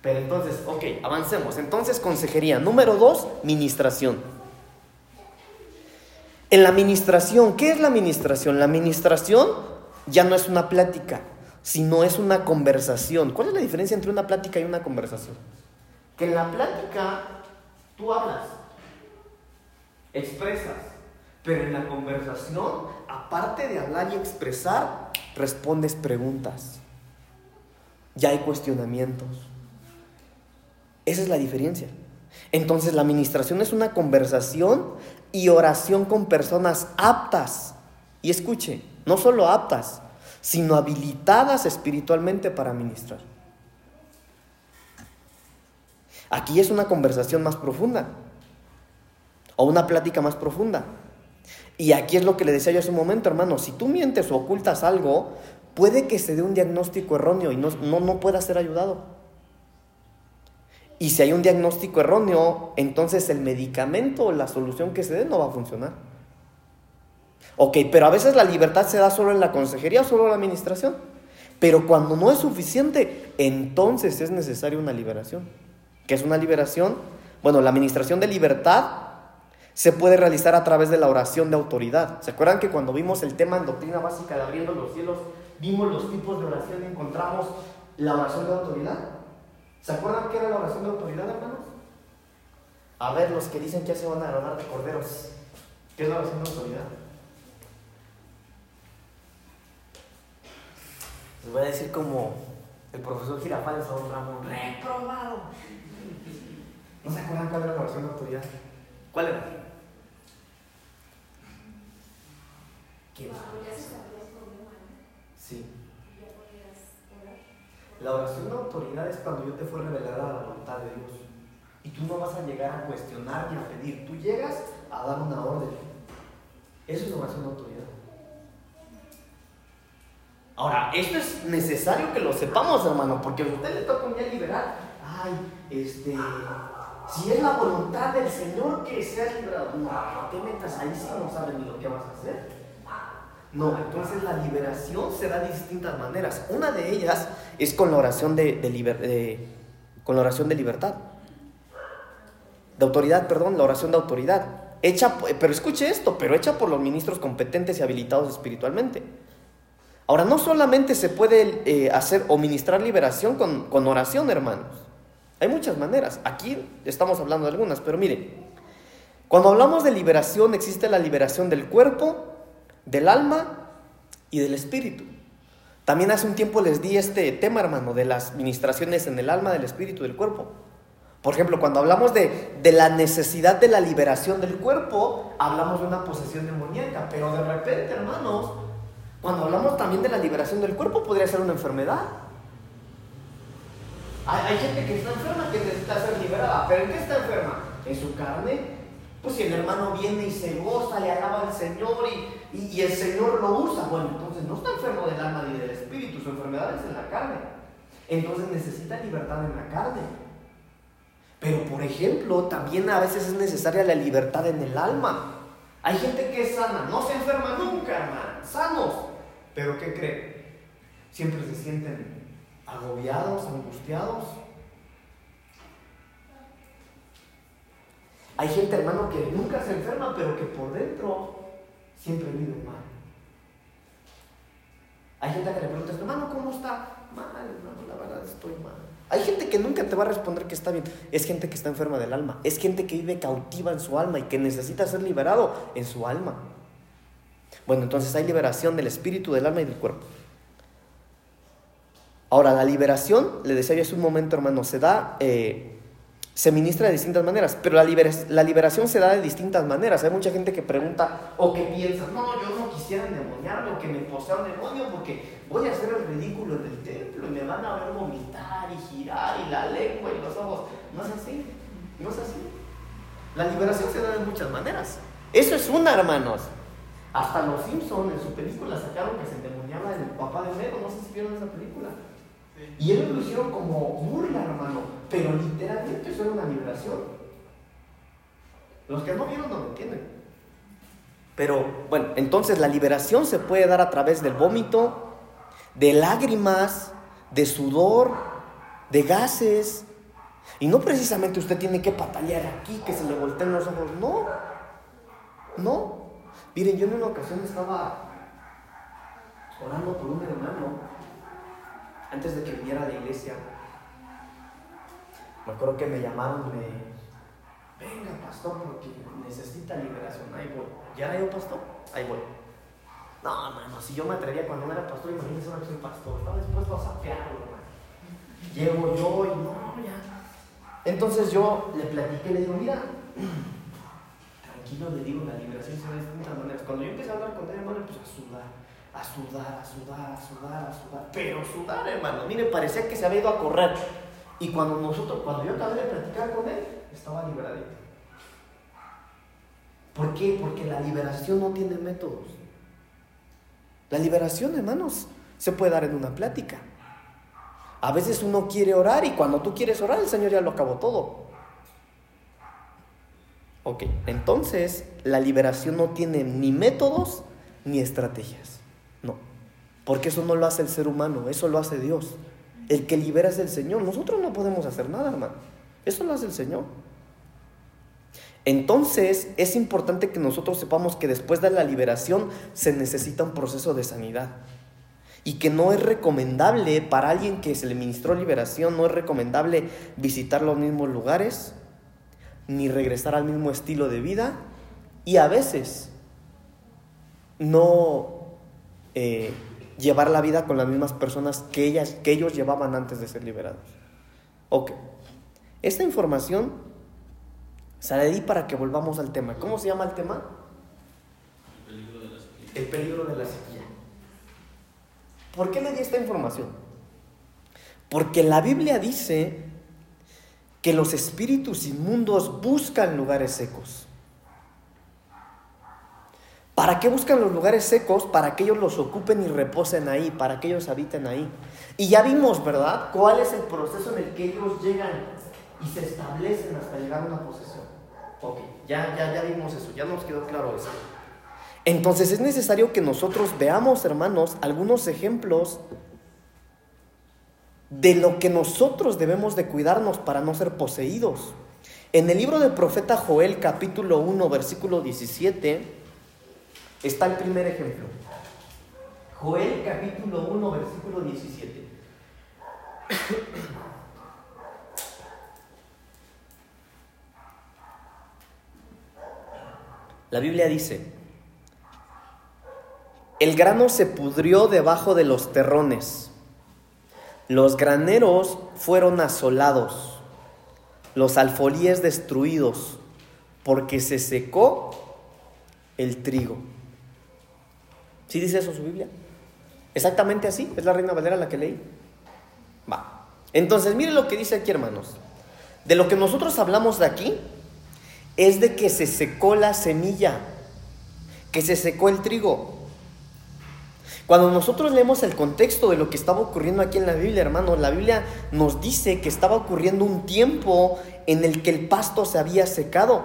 Pero entonces, ok, avancemos. Entonces, consejería. Número dos, ministración. En la administración, ¿qué es la administración? La administración ya no es una plática, sino es una conversación. ¿Cuál es la diferencia entre una plática y una conversación? Que en la plática tú hablas, expresas, pero en la conversación, aparte de hablar y expresar, respondes preguntas. Ya hay cuestionamientos. Esa es la diferencia. Entonces la administración es una conversación y oración con personas aptas. Y escuche, no solo aptas, sino habilitadas espiritualmente para ministrar. Aquí es una conversación más profunda o una plática más profunda. Y aquí es lo que le decía yo hace un momento, hermano, si tú mientes o ocultas algo, puede que se dé un diagnóstico erróneo y no, no, no pueda ser ayudado. Y si hay un diagnóstico erróneo, entonces el medicamento o la solución que se dé no va a funcionar. Ok, pero a veces la libertad se da solo en la consejería o solo en la administración. Pero cuando no es suficiente, entonces es necesaria una liberación. ¿Qué es una liberación? Bueno, la administración de libertad se puede realizar a través de la oración de autoridad. ¿Se acuerdan que cuando vimos el tema en doctrina básica de abriendo los cielos, vimos los tipos de oración y encontramos la oración de autoridad? ¿Se acuerdan qué era la oración de autoridad, hermanos? A ver, los que dicen que ya se van a agarrar de corderos, ¿qué es la oración de autoridad? Les voy a decir como el profesor Girafales a un Ramón, reprobado. ¿No se acuerdan cuál era la oración de autoridad? ¿Cuál era? Sí. La oración de autoridad es cuando yo te fue revelada la voluntad de Dios. Y tú no vas a llegar a cuestionar ni a pedir. Tú llegas a dar una orden. Eso es la oración de autoridad. Ahora, esto es necesario que lo sepamos, hermano, porque a usted le toca un día liberar. Ay, este. Si es la voluntad del Señor que seas liberado, no, no te metas ahí si no sabes ni lo que vas a hacer. No, entonces la liberación se da de distintas maneras. Una de ellas es con la oración de, Con la oración de libertad. De autoridad, perdón, la oración de autoridad. Hecha, pero escuche esto, pero hecha por los ministros competentes y habilitados espiritualmente. Ahora, no solamente se puede eh, hacer o ministrar liberación con, con oración, hermanos. Hay muchas maneras. Aquí estamos hablando de algunas, pero miren, cuando hablamos de liberación, existe la liberación del cuerpo, del alma y del espíritu. También hace un tiempo les di este tema, hermano, de las ministraciones en el alma, del espíritu y del cuerpo. Por ejemplo, cuando hablamos de, de, la necesidad de la liberación del cuerpo, hablamos de una posesión demoníaca, pero de repente, hermanos, cuando hablamos también de la liberación del cuerpo, podría ser una enfermedad. Hay, gente que está enferma que necesita ser liberada, pero ¿en qué está enferma? En su carne, pues si el hermano viene y se goza, le alaba al Señor y, y, el Señor lo usa, bueno, entonces no está enfermo del alma ni del espíritu, su enfermedad es en la carne. Entonces necesita libertad en la carne. Pero por ejemplo, también a veces es necesaria la libertad en el alma. Hay gente que es sana, no se enferma nunca, hermano, sanos. Pero ¿qué cree? Siempre se sienten agobiados, angustiados, Hay gente, hermano, que nunca se enferma, pero que por dentro siempre vive mal. Hay gente que le pregunta, hermano, ¿cómo está? Mal, hermano, la verdad estoy mal. Hay gente que nunca te va a responder que está bien. Es gente que está enferma del alma. Es gente que vive cautiva en su alma y que necesita ser liberado en su alma. Bueno, entonces hay liberación del espíritu, del alma y del cuerpo. Ahora, la liberación, le decía yo hace un momento, hermano, se da eh, se ministra de distintas maneras, pero la, la, liberación se da de distintas maneras. Hay mucha gente que pregunta o que piensa, no, yo no quisiera endemoniarme o que me posea un demonio porque voy a hacer el ridículo en el templo y me van a ver vomitar y girar y la lengua y los ojos. No es así, no es así. La liberación se da de muchas maneras. Eso es una, hermanos. Hasta los Simpsons en su película sacaron que se endemoniaba el papá de Mero, no sé si vieron esa película. Y ellos lo hicieron como burla, hermano. Pero literalmente eso era una liberación. Los que no vieron no lo entienden. Pero bueno, entonces la liberación se puede dar a través del vómito, de lágrimas, de sudor, de gases. Y no precisamente usted tiene que patalear aquí, que se le volteen los ojos. No, no. Miren, yo en una ocasión estaba orando por un hermano antes de que viniera a la iglesia, me acuerdo que me llamaron y me, venga pastor, porque necesita liberación, ahí voy. ¿Ya era yo pastor? Ahí voy. No, hermano, si yo me atrevía cuando no era pastor, imagínense ahora que soy pastor, estaba dispuesto a saquearlo, hermano. Llego yo y no, ya. Entonces yo le platiqué, le digo, mira, tranquilo, le digo, la liberación se ve de distintas maneras. Cuando yo empecé a hablar con él, hermano, empezó a sudar a sudar, a sudar, a sudar, a sudar. Pero sudar, hermano. Mire, parecía que se había ido a correr. Y cuando nosotros, cuando yo acabé de platicar con él, estaba liberadito. ¿Por qué? Porque la liberación no tiene métodos. La liberación, hermanos, se puede dar en una plática. A veces uno quiere orar y cuando tú quieres orar, el Señor ya lo acabó todo. Ok, entonces la liberación no tiene ni métodos ni estrategias. Porque eso no lo hace el ser humano, eso lo hace Dios. El que libera es el Señor. Nosotros no podemos hacer nada, hermano. Eso lo hace el Señor. Entonces es importante que nosotros sepamos que después de la liberación se necesita un proceso de sanidad. Y que no es recomendable para alguien que se le ministró liberación, no es recomendable visitar los mismos lugares, ni regresar al mismo estilo de vida. Y a veces no... Eh, llevar la vida con las mismas personas que, ellas, que ellos llevaban antes de ser liberados. Ok. Esta información se la di para que volvamos al tema. ¿Cómo se llama el tema? El peligro de la sequía. El peligro de la sequía. ¿Por qué le di esta información? Porque la Biblia dice que los espíritus inmundos buscan lugares secos. ¿Para qué buscan los lugares secos? Para que ellos los ocupen y reposen ahí, para que ellos habiten ahí. Y ya vimos, ¿verdad? ¿Cuál es el proceso en el que ellos llegan y se establecen hasta llegar a una posesión? Ok, ya, ya, ya vimos eso, ya nos quedó claro eso. Entonces es necesario que nosotros veamos, hermanos, algunos ejemplos de lo que nosotros debemos de cuidarnos para no ser poseídos. En el libro del profeta Joel capítulo 1 versículo 17 está el primer ejemplo. Joel capítulo 1 versículo 17. La Biblia dice, el grano se pudrió debajo de los terrones, los graneros fueron asolados, los alfolíes destruidos, porque se secó el trigo. ¿Sí dice eso su Biblia? Exactamente así, es la Reina Valera la que leí. Va. Entonces, mire lo que dice aquí, hermanos. De lo que nosotros hablamos de aquí es de que se secó la semilla, que se secó el trigo. Cuando nosotros leemos el contexto de lo que estaba ocurriendo aquí en la Biblia, hermano, la Biblia nos dice que estaba ocurriendo un tiempo en el que el pasto se había secado.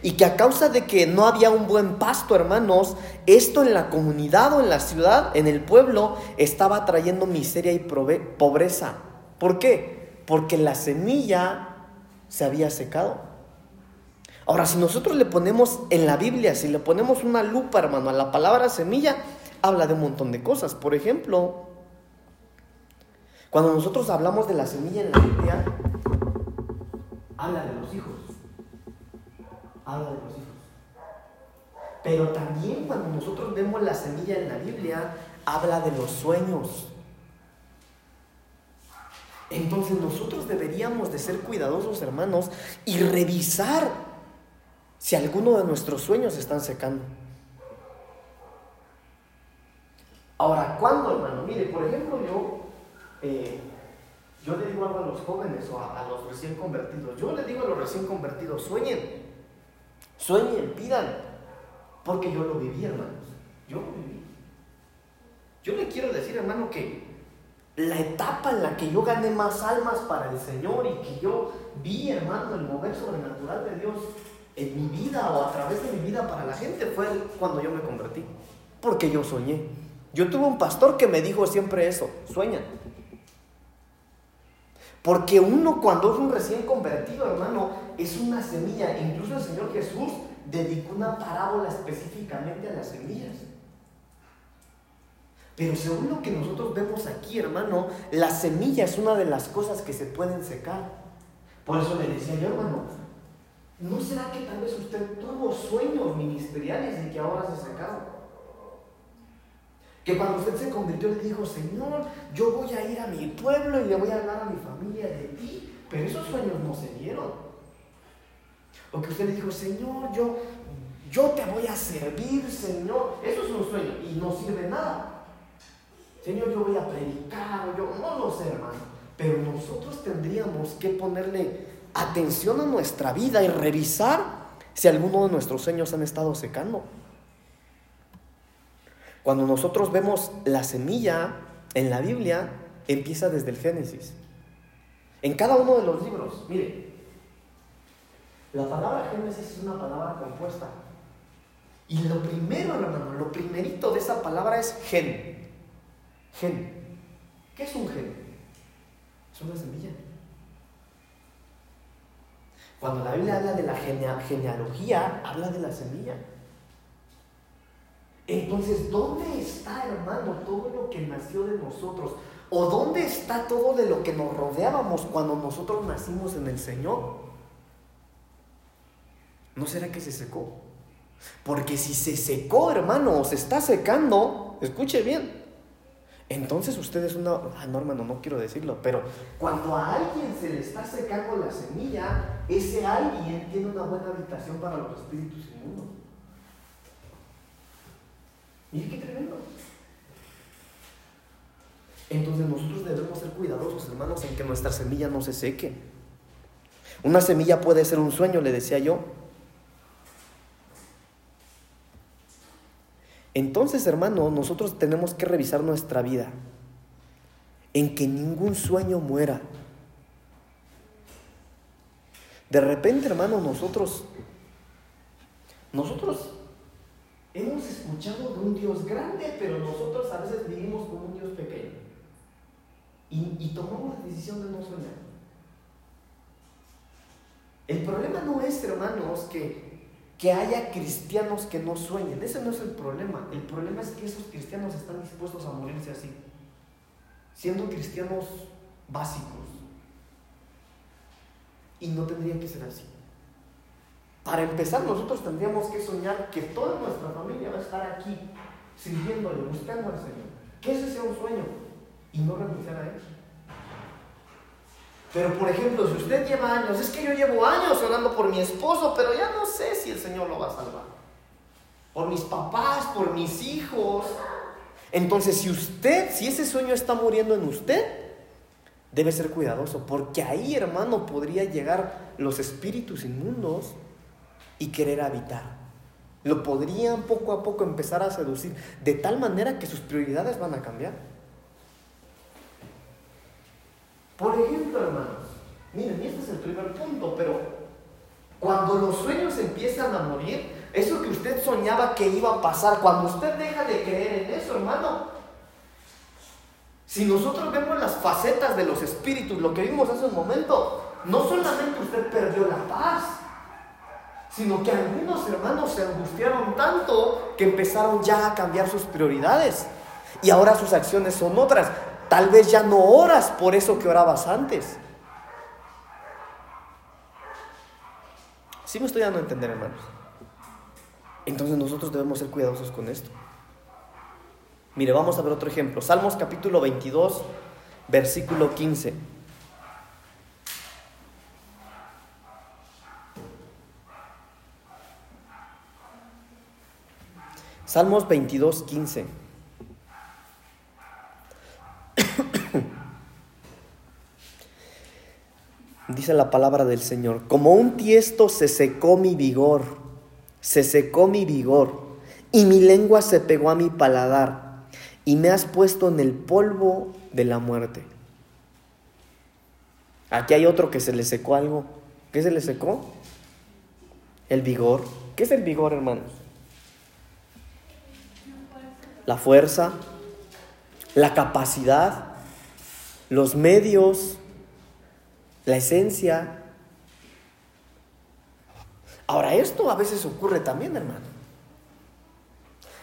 Y que a causa de que no había un buen pasto, hermanos, esto en la comunidad o en la ciudad, en el pueblo, estaba trayendo miseria y pobreza. ¿Por qué? Porque la semilla se había secado. Ahora, si nosotros le ponemos en la Biblia, si le ponemos una lupa, hermano, a la palabra semilla, habla de un montón de cosas. Por ejemplo, cuando nosotros hablamos de la semilla en la Biblia, habla de los hijos. Habla de los hijos. Pero también cuando nosotros vemos la semilla en la Biblia, habla de los sueños. Entonces nosotros deberíamos de ser cuidadosos, hermanos, y revisar si alguno de nuestros sueños están secando. Ahora, ¿cuándo, hermano? Mire, por ejemplo, yo, eh, yo le digo algo a los jóvenes o a, los recién convertidos. Yo le digo a los recién convertidos, sueñen, sueñen, pidan, porque yo lo viví, hermanos. Yo lo viví. Yo le quiero decir, hermano, que la etapa en la que yo gané más almas para el Señor y que yo vi, hermano, el mover sobrenatural de Dios en mi vida o a través de mi vida para la gente fue cuando yo me convertí. Porque yo soñé. Yo tuve un pastor que me dijo siempre eso, sueña. Porque uno cuando es un recién convertido, hermano, es una semilla. Incluso el Señor Jesús dedicó una parábola específicamente a las semillas. Pero según lo que nosotros vemos aquí, hermano, la semilla es una de las cosas que se pueden secar. Por eso le decía yo, hermano, ¿no será que tal vez usted tuvo sueños ministeriales y que ahora se secaron? Que cuando usted se convirtió le dijo, Señor, yo voy a ir a mi pueblo y le voy a hablar a mi familia de ti, pero esos sueños no se dieron. O que usted le dijo, Señor, yo, yo te voy a servir, Señor. Eso es un sueño y no sirve nada. Señor, yo voy a predicar, yo no lo sé, hermano. Pero nosotros tendríamos que ponerle atención a nuestra vida y revisar si alguno de nuestros sueños han estado secando. Cuando nosotros vemos la semilla en la Biblia, empieza desde el Génesis. En cada uno de los libros, mire, la palabra Génesis es una palabra compuesta. Y lo primero, hermano, lo primerito de esa palabra es gen. Gen. ¿Qué es un gen? Es una semilla. Cuando la Biblia habla de la genealogía, habla de la semilla. Entonces, ¿dónde está, hermano, todo lo que nació de nosotros? ¿O dónde está todo de lo que nos rodeábamos cuando nosotros nacimos en el Señor? ¿No será que se secó? Porque si se secó, hermano, o se está secando, escuche bien, entonces usted es una, ah, no hermano, no quiero decirlo, pero cuando a alguien se le está secando la semilla, ese alguien tiene una buena habitación para los espíritus inmundos. Mire qué tremendo. Entonces nosotros debemos ser cuidadosos, hermanos, en que nuestra semilla no se seque. Una semilla puede ser un sueño, le decía yo, Entonces, hermano, nosotros tenemos que revisar nuestra vida en que ningún sueño muera. De repente, hermano, nosotros, nosotros hemos escuchado de un Dios grande, pero nosotros a veces vivimos como un Dios pequeño. y, y tomamos la decisión de no soñar. El problema no es, hermanos, que, que haya cristianos que no sueñen. Ese no es el problema. El problema es que esos cristianos están dispuestos a morirse así, siendo cristianos básicos. Y no tendría que ser así. Para empezar, nosotros tendríamos que soñar que toda nuestra familia va a estar aquí, sirviéndole, buscando al Señor. Que ese sea un sueño y no renunciar a él. Pero por ejemplo, si usted lleva años, es que yo llevo años orando por mi esposo, pero ya no sé si el Señor lo va a salvar. Por mis papás, por mis hijos. Entonces, si usted, si ese sueño está muriendo en usted, debe ser cuidadoso, porque ahí, hermano, podría llegar los espíritus inmundos y querer habitar. Lo podrían poco a poco empezar a seducir, de tal manera que sus prioridades van a cambiar. Por ejemplo, hermanos, miren, este es el primer punto, pero cuando los sueños empiezan a morir, eso que usted soñaba que iba a pasar, cuando usted deja de creer en eso, hermano, si nosotros vemos las facetas de los espíritus, lo que vimos hace un momento, no solamente usted perdió la paz, sino que algunos hermanos se angustiaron tanto que empezaron ya a cambiar sus prioridades y ahora sus acciones son otras. Tal vez ya no oras por eso que orabas antes. ¿Sí me estoy dando a entender, hermanos? Entonces nosotros debemos ser cuidadosos con esto. Mire, vamos a ver otro ejemplo. Salmos capítulo 22, versículo 15. Salmos 22, 15. [coughs] Dice la palabra del Señor, como un tiesto se secó mi vigor, se secó mi vigor, y mi lengua se pegó a mi paladar, y me has puesto en el polvo de la muerte. Aquí hay otro que se le secó algo. ¿Qué se le secó? El vigor. ¿Qué es el vigor, hermanos? la fuerza, la capacidad, los medios, la esencia. Ahora, esto a veces ocurre también, hermano.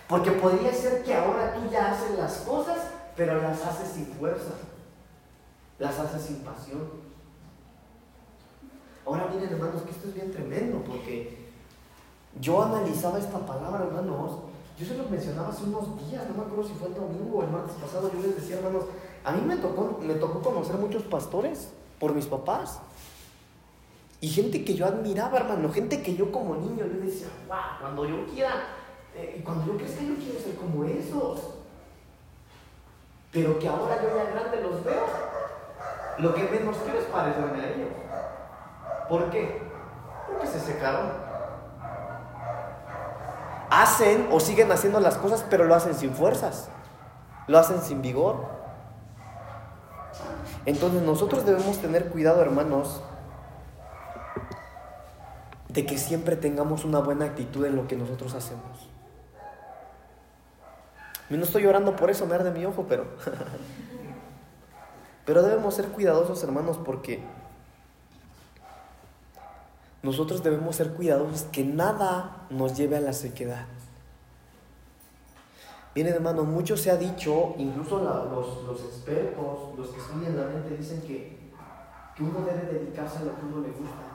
Porque podría ser que ahora tú ya haces las cosas, pero las haces sin fuerza, las haces sin pasión. Ahora miren, hermanos, que esto es bien tremendo, porque yo analizaba esta palabra, hermanos, yo se lo mencionaba hace unos días, no me acuerdo si fue el domingo o el martes pasado, yo les decía, hermanos, a mí me tocó, me tocó conocer muchos pastores por mis papás. Y gente que yo admiraba, hermano, gente que yo como niño, yo decía, wow, cuando yo quiera, eh, cuando yo crezca, yo quiero ser como esos. Pero que ahora yo ya grande los veo, lo que menos quiero es parecerme a ellos. ¿Por qué? Porque se secaron hacen o siguen haciendo las cosas, pero lo hacen sin fuerzas, lo hacen sin vigor. Entonces nosotros debemos tener cuidado, hermanos, de que siempre tengamos una buena actitud en lo que nosotros hacemos. No estoy llorando por eso, me arde mi ojo, pero... [laughs] pero debemos ser cuidadosos, hermanos, porque nosotros debemos ser cuidadosos que nada nos lleve a la sequedad. Miren hermano, mucho se ha dicho, incluso los, expertos, los que estudian la mente, dicen que, que uno debe dedicarse a lo que uno le gusta.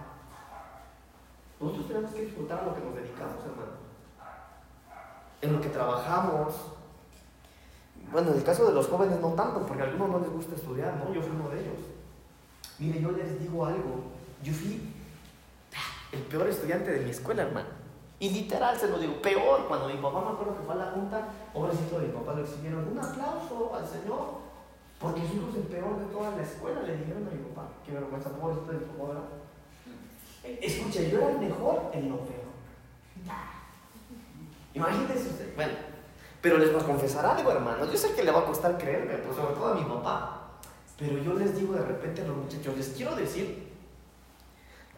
Nosotros tenemos que disfrutar lo que nos dedicamos, hermano. En lo que trabajamos. Bueno, en el caso de los jóvenes no tanto, porque a algunos no les gusta estudiar, ¿no? Yo fui uno de ellos. Mire, yo les digo algo. Yo fui el peor estudiante de mi escuela, hermano. Y literal se lo digo, peor, cuando mi papá me acuerdo que fue a la junta, pobrecito de mi papá, le exigieron un aplauso al Señor, porque su hijo es el peor de toda la escuela, le dijeron a mi papá, qué vergüenza, pobrecito de mi papá, ¿verdad? Escuche, yo era el mejor en lo peor. Imagínense usted, bueno, pero les voy a confesar algo, hermano, yo sé que le va a costar creerme, pero sobre todo a mi papá, pero yo les digo de repente a los muchachos, les quiero decir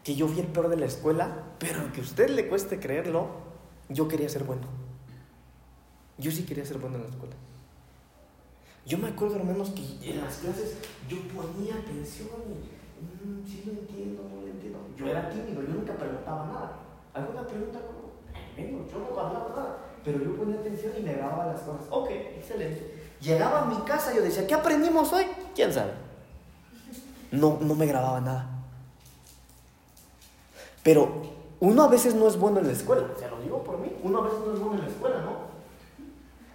que yo fui el peor de la escuela, pero aunque a usted le cueste creerlo, yo quería ser bueno. Yo sí quería ser bueno en la escuela. Yo me acuerdo, hermanos, que en las clases yo ponía atención y, mm, sí lo entiendo, no lo entiendo. Yo era tímido, yo nunca preguntaba nada. ¿Alguna pregunta? como Menos, yo no hablaba nada. Pero yo ponía atención y me grababa las cosas. Ok, excelente. Llegaba a mi casa y yo decía, ¿qué aprendimos hoy? ¿Quién sabe? No, no me grababa nada. Pero uno a veces no es bueno en la escuela, se lo digo por mí, uno a veces no es bueno en la escuela, ¿no?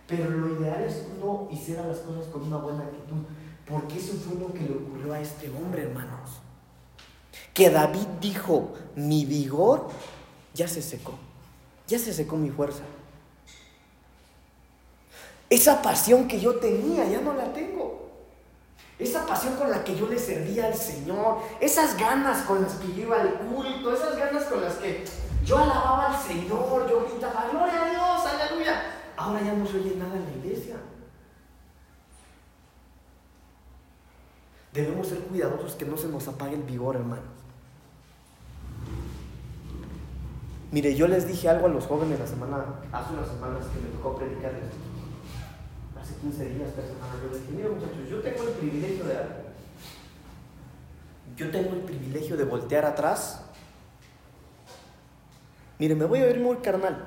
Pero lo ideal es uno hiciera las cosas con una buena actitud, porque eso fue lo que le ocurrió a este hombre, hermanos. Que David dijo, mi vigor ya se secó, ya se secó mi fuerza. Esa pasión que yo tenía ya no la tengo. Esa pasión con la que yo le servía al Señor, esas ganas con las que yo iba al culto, esas ganas con las que yo alababa al Señor, yo gritaba, gloria a Dios, aleluya. Ahora ya no se oye nada en la iglesia. Debemos ser cuidadosos que no se nos apague el vigor, hermanos. Mire, yo les dije algo a los jóvenes la semana, hace unas semanas que me tocó predicarles. Hace 15 días, tres semanas, yo les dije, mira muchachos, yo tengo el privilegio de Yo tengo el privilegio de voltear atrás. Mire, me voy a oír muy carnal.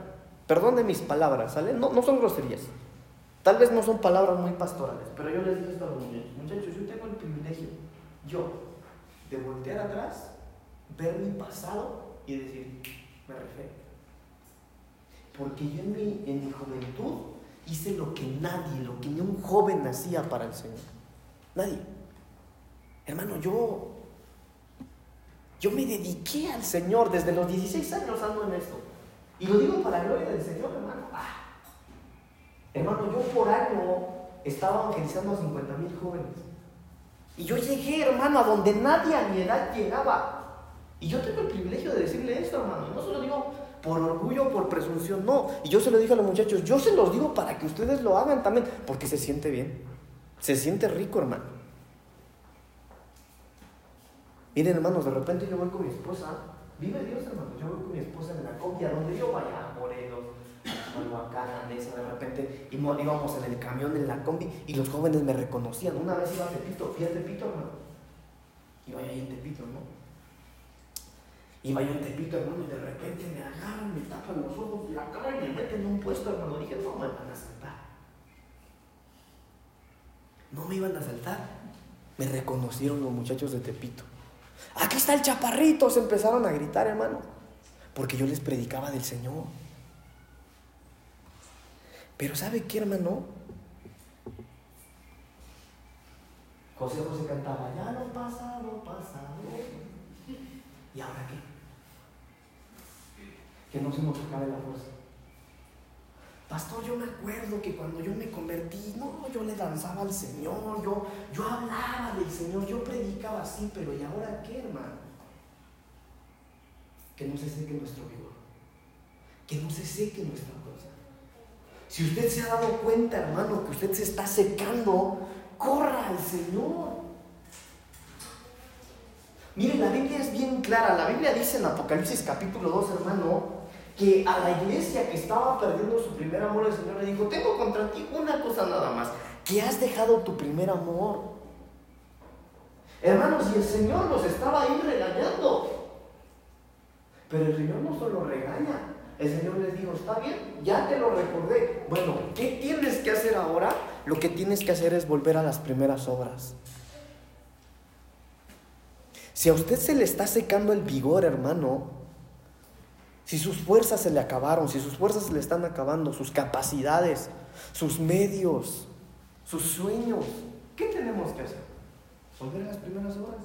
Perdone mis palabras, ¿sale? No, no son groserías. Tal vez no son palabras muy pastorales, pero yo les digo esto a los muchachos. Muchachos, yo tengo el privilegio, yo, de voltear atrás, ver mi pasado y decir, me refiero. Porque yo en mi, en mi juventud hice lo que nadie, lo que ni un joven hacía para el Señor. Nadie. Hermano, yo, yo me dediqué al Señor desde los 16 años ando en esto. Y lo digo para la gloria del Señor, hermano. Ah. Hermano, yo por año estaba evangelizando a 50 mil jóvenes. Y yo llegué, hermano, a donde nadie a mi edad llegaba. Y yo tengo el privilegio de decirle esto, hermano. No se lo digo por orgullo, por presunción, no. Y yo se lo dije a los muchachos, yo se los digo para que ustedes lo hagan también, porque se siente bien. Se siente rico, hermano. Miren, hermanos, de repente yo voy con mi esposa. Vive Dios, hermano. Yo voy con mi esposa en la copia, donde yo vaya, a Morelos, a Huacán, a Nesa, de repente íbamos en el camión, en la combi, y los jóvenes me reconocían. Una vez iba a Tepito, fui a Tepito, hermano. Iba ahí en Tepito, ¿no? Iba yo en Tepito, hermano, y de repente me agarran, me tapan los ojos, la cara y me meten en un puesto, hermano. Dije, no me van a saltar. No me iban a saltar. Me reconocieron los muchachos de Tepito. Aquí está el chaparrito, se empezaron a gritar, hermano. Porque yo les predicaba del Señor. Pero ¿sabe qué, hermano? José José cantaba, ya lo pasado, pasado. ¿Y ahora qué? Que no se nos acabe la fuerza. Pastor, yo me acuerdo que cuando yo me convertí, no, yo le danzaba al Señor, yo, yo hablaba del Señor, yo predicaba así, pero ¿y ahora qué, hermano? Que no se seque nuestro vigor, que no se seque nuestra fuerza. Si usted se ha dado cuenta, hermano, que usted se está secando, corra al Señor. Mire, la Biblia es bien clara. La Biblia dice en Apocalipsis capítulo 2, hermano, que a la iglesia que estaba perdiendo su primer amor, el Señor le dijo, tengo contra ti una cosa nada más, que has dejado tu primer amor. Hermanos, y el Señor los estaba ahí regañando. Pero el Señor no solo regaña, el Señor les dijo, está bien, ya te lo recordé. Bueno, ¿qué tienes que hacer ahora? Lo que tienes que hacer es volver a las primeras obras. Si a usted se le está secando el vigor, hermano, si sus fuerzas se le acabaron, si sus fuerzas se le están acabando, sus capacidades, sus medios, sus sueños, ¿qué tenemos que hacer? Volver las primeras obras.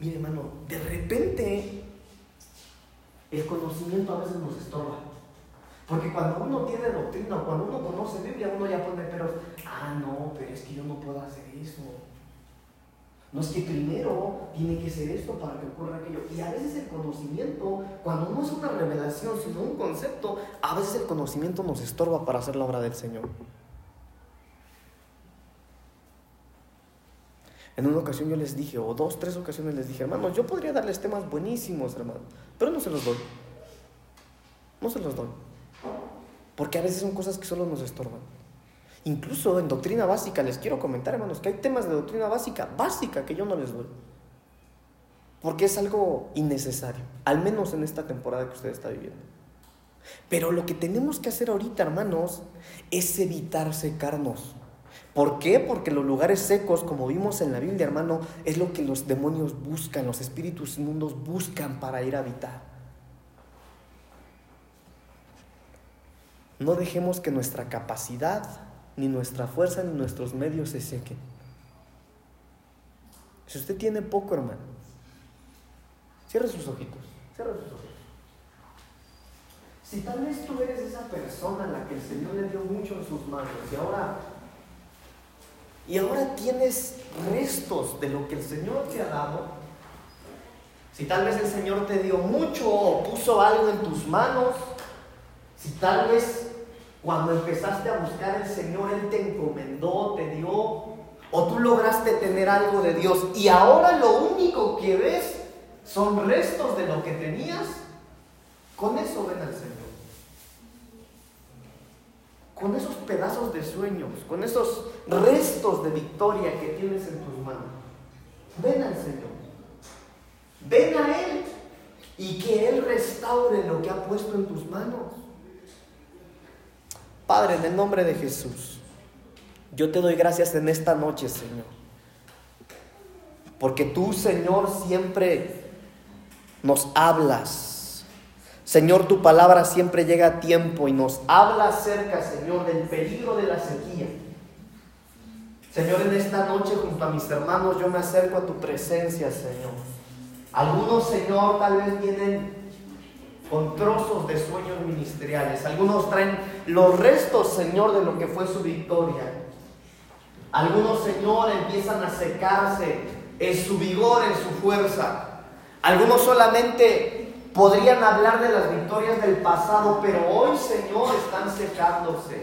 Mire, hermano, de repente el conocimiento a veces nos estorba. Porque cuando uno tiene doctrina, cuando uno conoce Biblia, uno ya pone pero, ah, no, pero es que yo no puedo hacer eso. No es que primero tiene que ser esto para que ocurra aquello. Y a veces el conocimiento, cuando no es una revelación, sino un concepto, a veces el conocimiento nos estorba para hacer la obra del Señor. En una ocasión yo les dije, o dos, tres ocasiones les dije, hermanos, yo podría darles temas buenísimos, hermano, pero no se los doy. No se los doy. Porque a veces son cosas que solo nos estorban. Incluso en doctrina básica, les quiero comentar, hermanos, que hay temas de doctrina básica, básica, que yo no les doy. Porque es algo innecesario, al menos en esta temporada que usted está viviendo. Pero lo que tenemos que hacer ahorita, hermanos, es evitar secarnos. ¿Por qué? Porque los lugares secos, como vimos en la Biblia, hermano, es lo que los demonios buscan, los espíritus inmundos buscan para ir a habitar. No dejemos que nuestra capacidad, ni nuestra fuerza, ni nuestros medios se sequen. Si usted tiene poco, hermano, cierre sus ojitos, cierre sus ojitos. Si tal vez tú eres esa persona a la que el Señor le dio mucho en sus manos y ahora y ahora tienes restos de lo que el Señor te ha dado, si tal vez el Señor te dio mucho o puso algo en tus manos, si tal vez cuando empezaste a buscar al Señor Él te encomendó, te dio, o tú lograste tener algo de Dios y ahora lo único que ves son restos de lo que tenías, con eso ven al Señor con esos pedazos de sueños, con esos restos de victoria que tienes en tus manos. Ven al Señor. Ven a Él y que Él restaure lo que ha puesto en tus manos. Padre, en el nombre de Jesús, yo te doy gracias en esta noche, Señor. Porque tú, Señor, siempre nos hablas Señor, tu palabra siempre llega a tiempo y nos habla acerca, Señor, del peligro de la sequía. Señor, en esta noche junto a mis hermanos yo me acerco a tu presencia, Señor. Algunos, Señor, tal vez vienen con trozos de sueños ministeriales. Algunos traen los restos, Señor, de lo que fue su victoria. Algunos, Señor, empiezan a secarse en su vigor, en su fuerza. Algunos solamente Podrían hablar de las victorias del pasado, pero hoy, Señor, están secándose.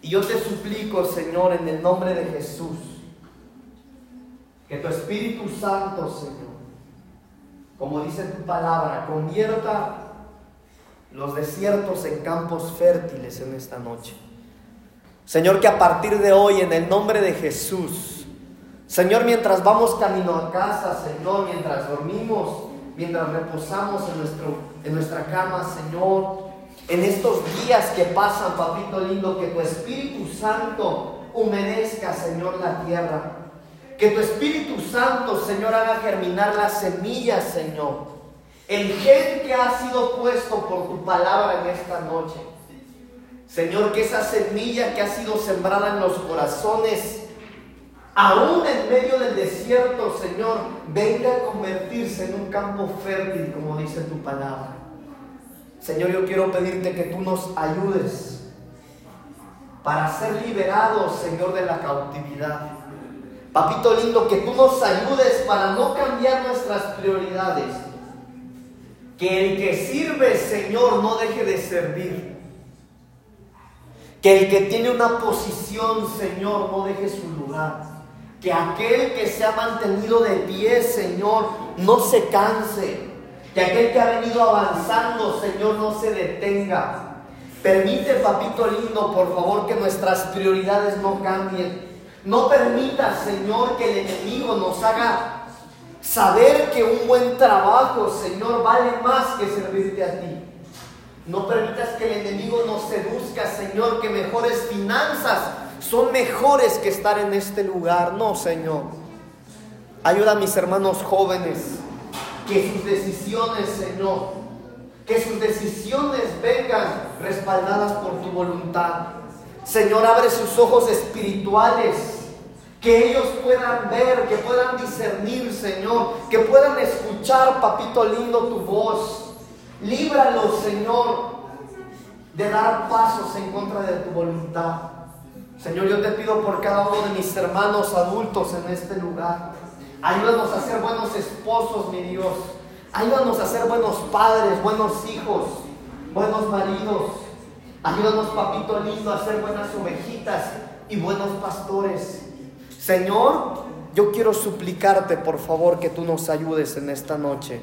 Y yo te suplico, Señor, en el nombre de Jesús, que tu Espíritu Santo, Señor, como dice tu palabra, convierta los desiertos en campos fértiles en esta noche. Señor, que a partir de hoy, en el nombre de Jesús, Señor, mientras vamos camino a casa, Señor, mientras dormimos, mientras reposamos en, nuestro, en nuestra cama, Señor, en estos días que pasan, papito lindo, que tu Espíritu Santo humedezca, Señor, la tierra. Que tu Espíritu Santo, Señor, haga germinar las semillas, Señor. El gen que ha sido puesto por tu palabra en esta noche. Señor, que esa semilla que ha sido sembrada en los corazones aún en medio del desierto, Señor, venga a convertirse en un campo fértil, como dice tu palabra. Señor, yo quiero pedirte que tú nos ayudes para ser liberados, Señor, de la cautividad. Papito lindo, que tú nos ayudes para no cambiar nuestras prioridades. Que el que sirve, Señor, no deje de servir. Que el que tiene una posición, Señor, no deje su lugar. Que aquel que se ha mantenido de pie, Señor, no se canse. Que aquel que ha venido avanzando, Señor, no se detenga. Permite, papito lindo, por favor, que nuestras prioridades no cambien. No permita, Señor, que el enemigo nos haga saber que un buen trabajo, Señor, vale más que servirte a ti. No permitas que el enemigo nos seduzca, Señor, que mejores finanzas son mejores que estar en este lugar. No, Señor. Ayuda a mis hermanos jóvenes que sus decisiones, Señor, que sus decisiones vengan respaldadas por tu voluntad. Señor, abre sus ojos espirituales, que ellos puedan ver, que puedan discernir, Señor, que puedan escuchar, papito lindo, tu voz. Líbralos, Señor, de dar pasos en contra de tu voluntad. Señor, yo te pido por cada uno de mis hermanos adultos en este lugar. Ayúdanos a ser buenos esposos, mi Dios. Ayúdanos a ser buenos padres, buenos hijos, buenos maridos. Ayúdanos, papito lindo, a ser buenas ovejitas y buenos pastores. Señor, yo quiero suplicarte, por favor, que tú nos ayudes en esta noche.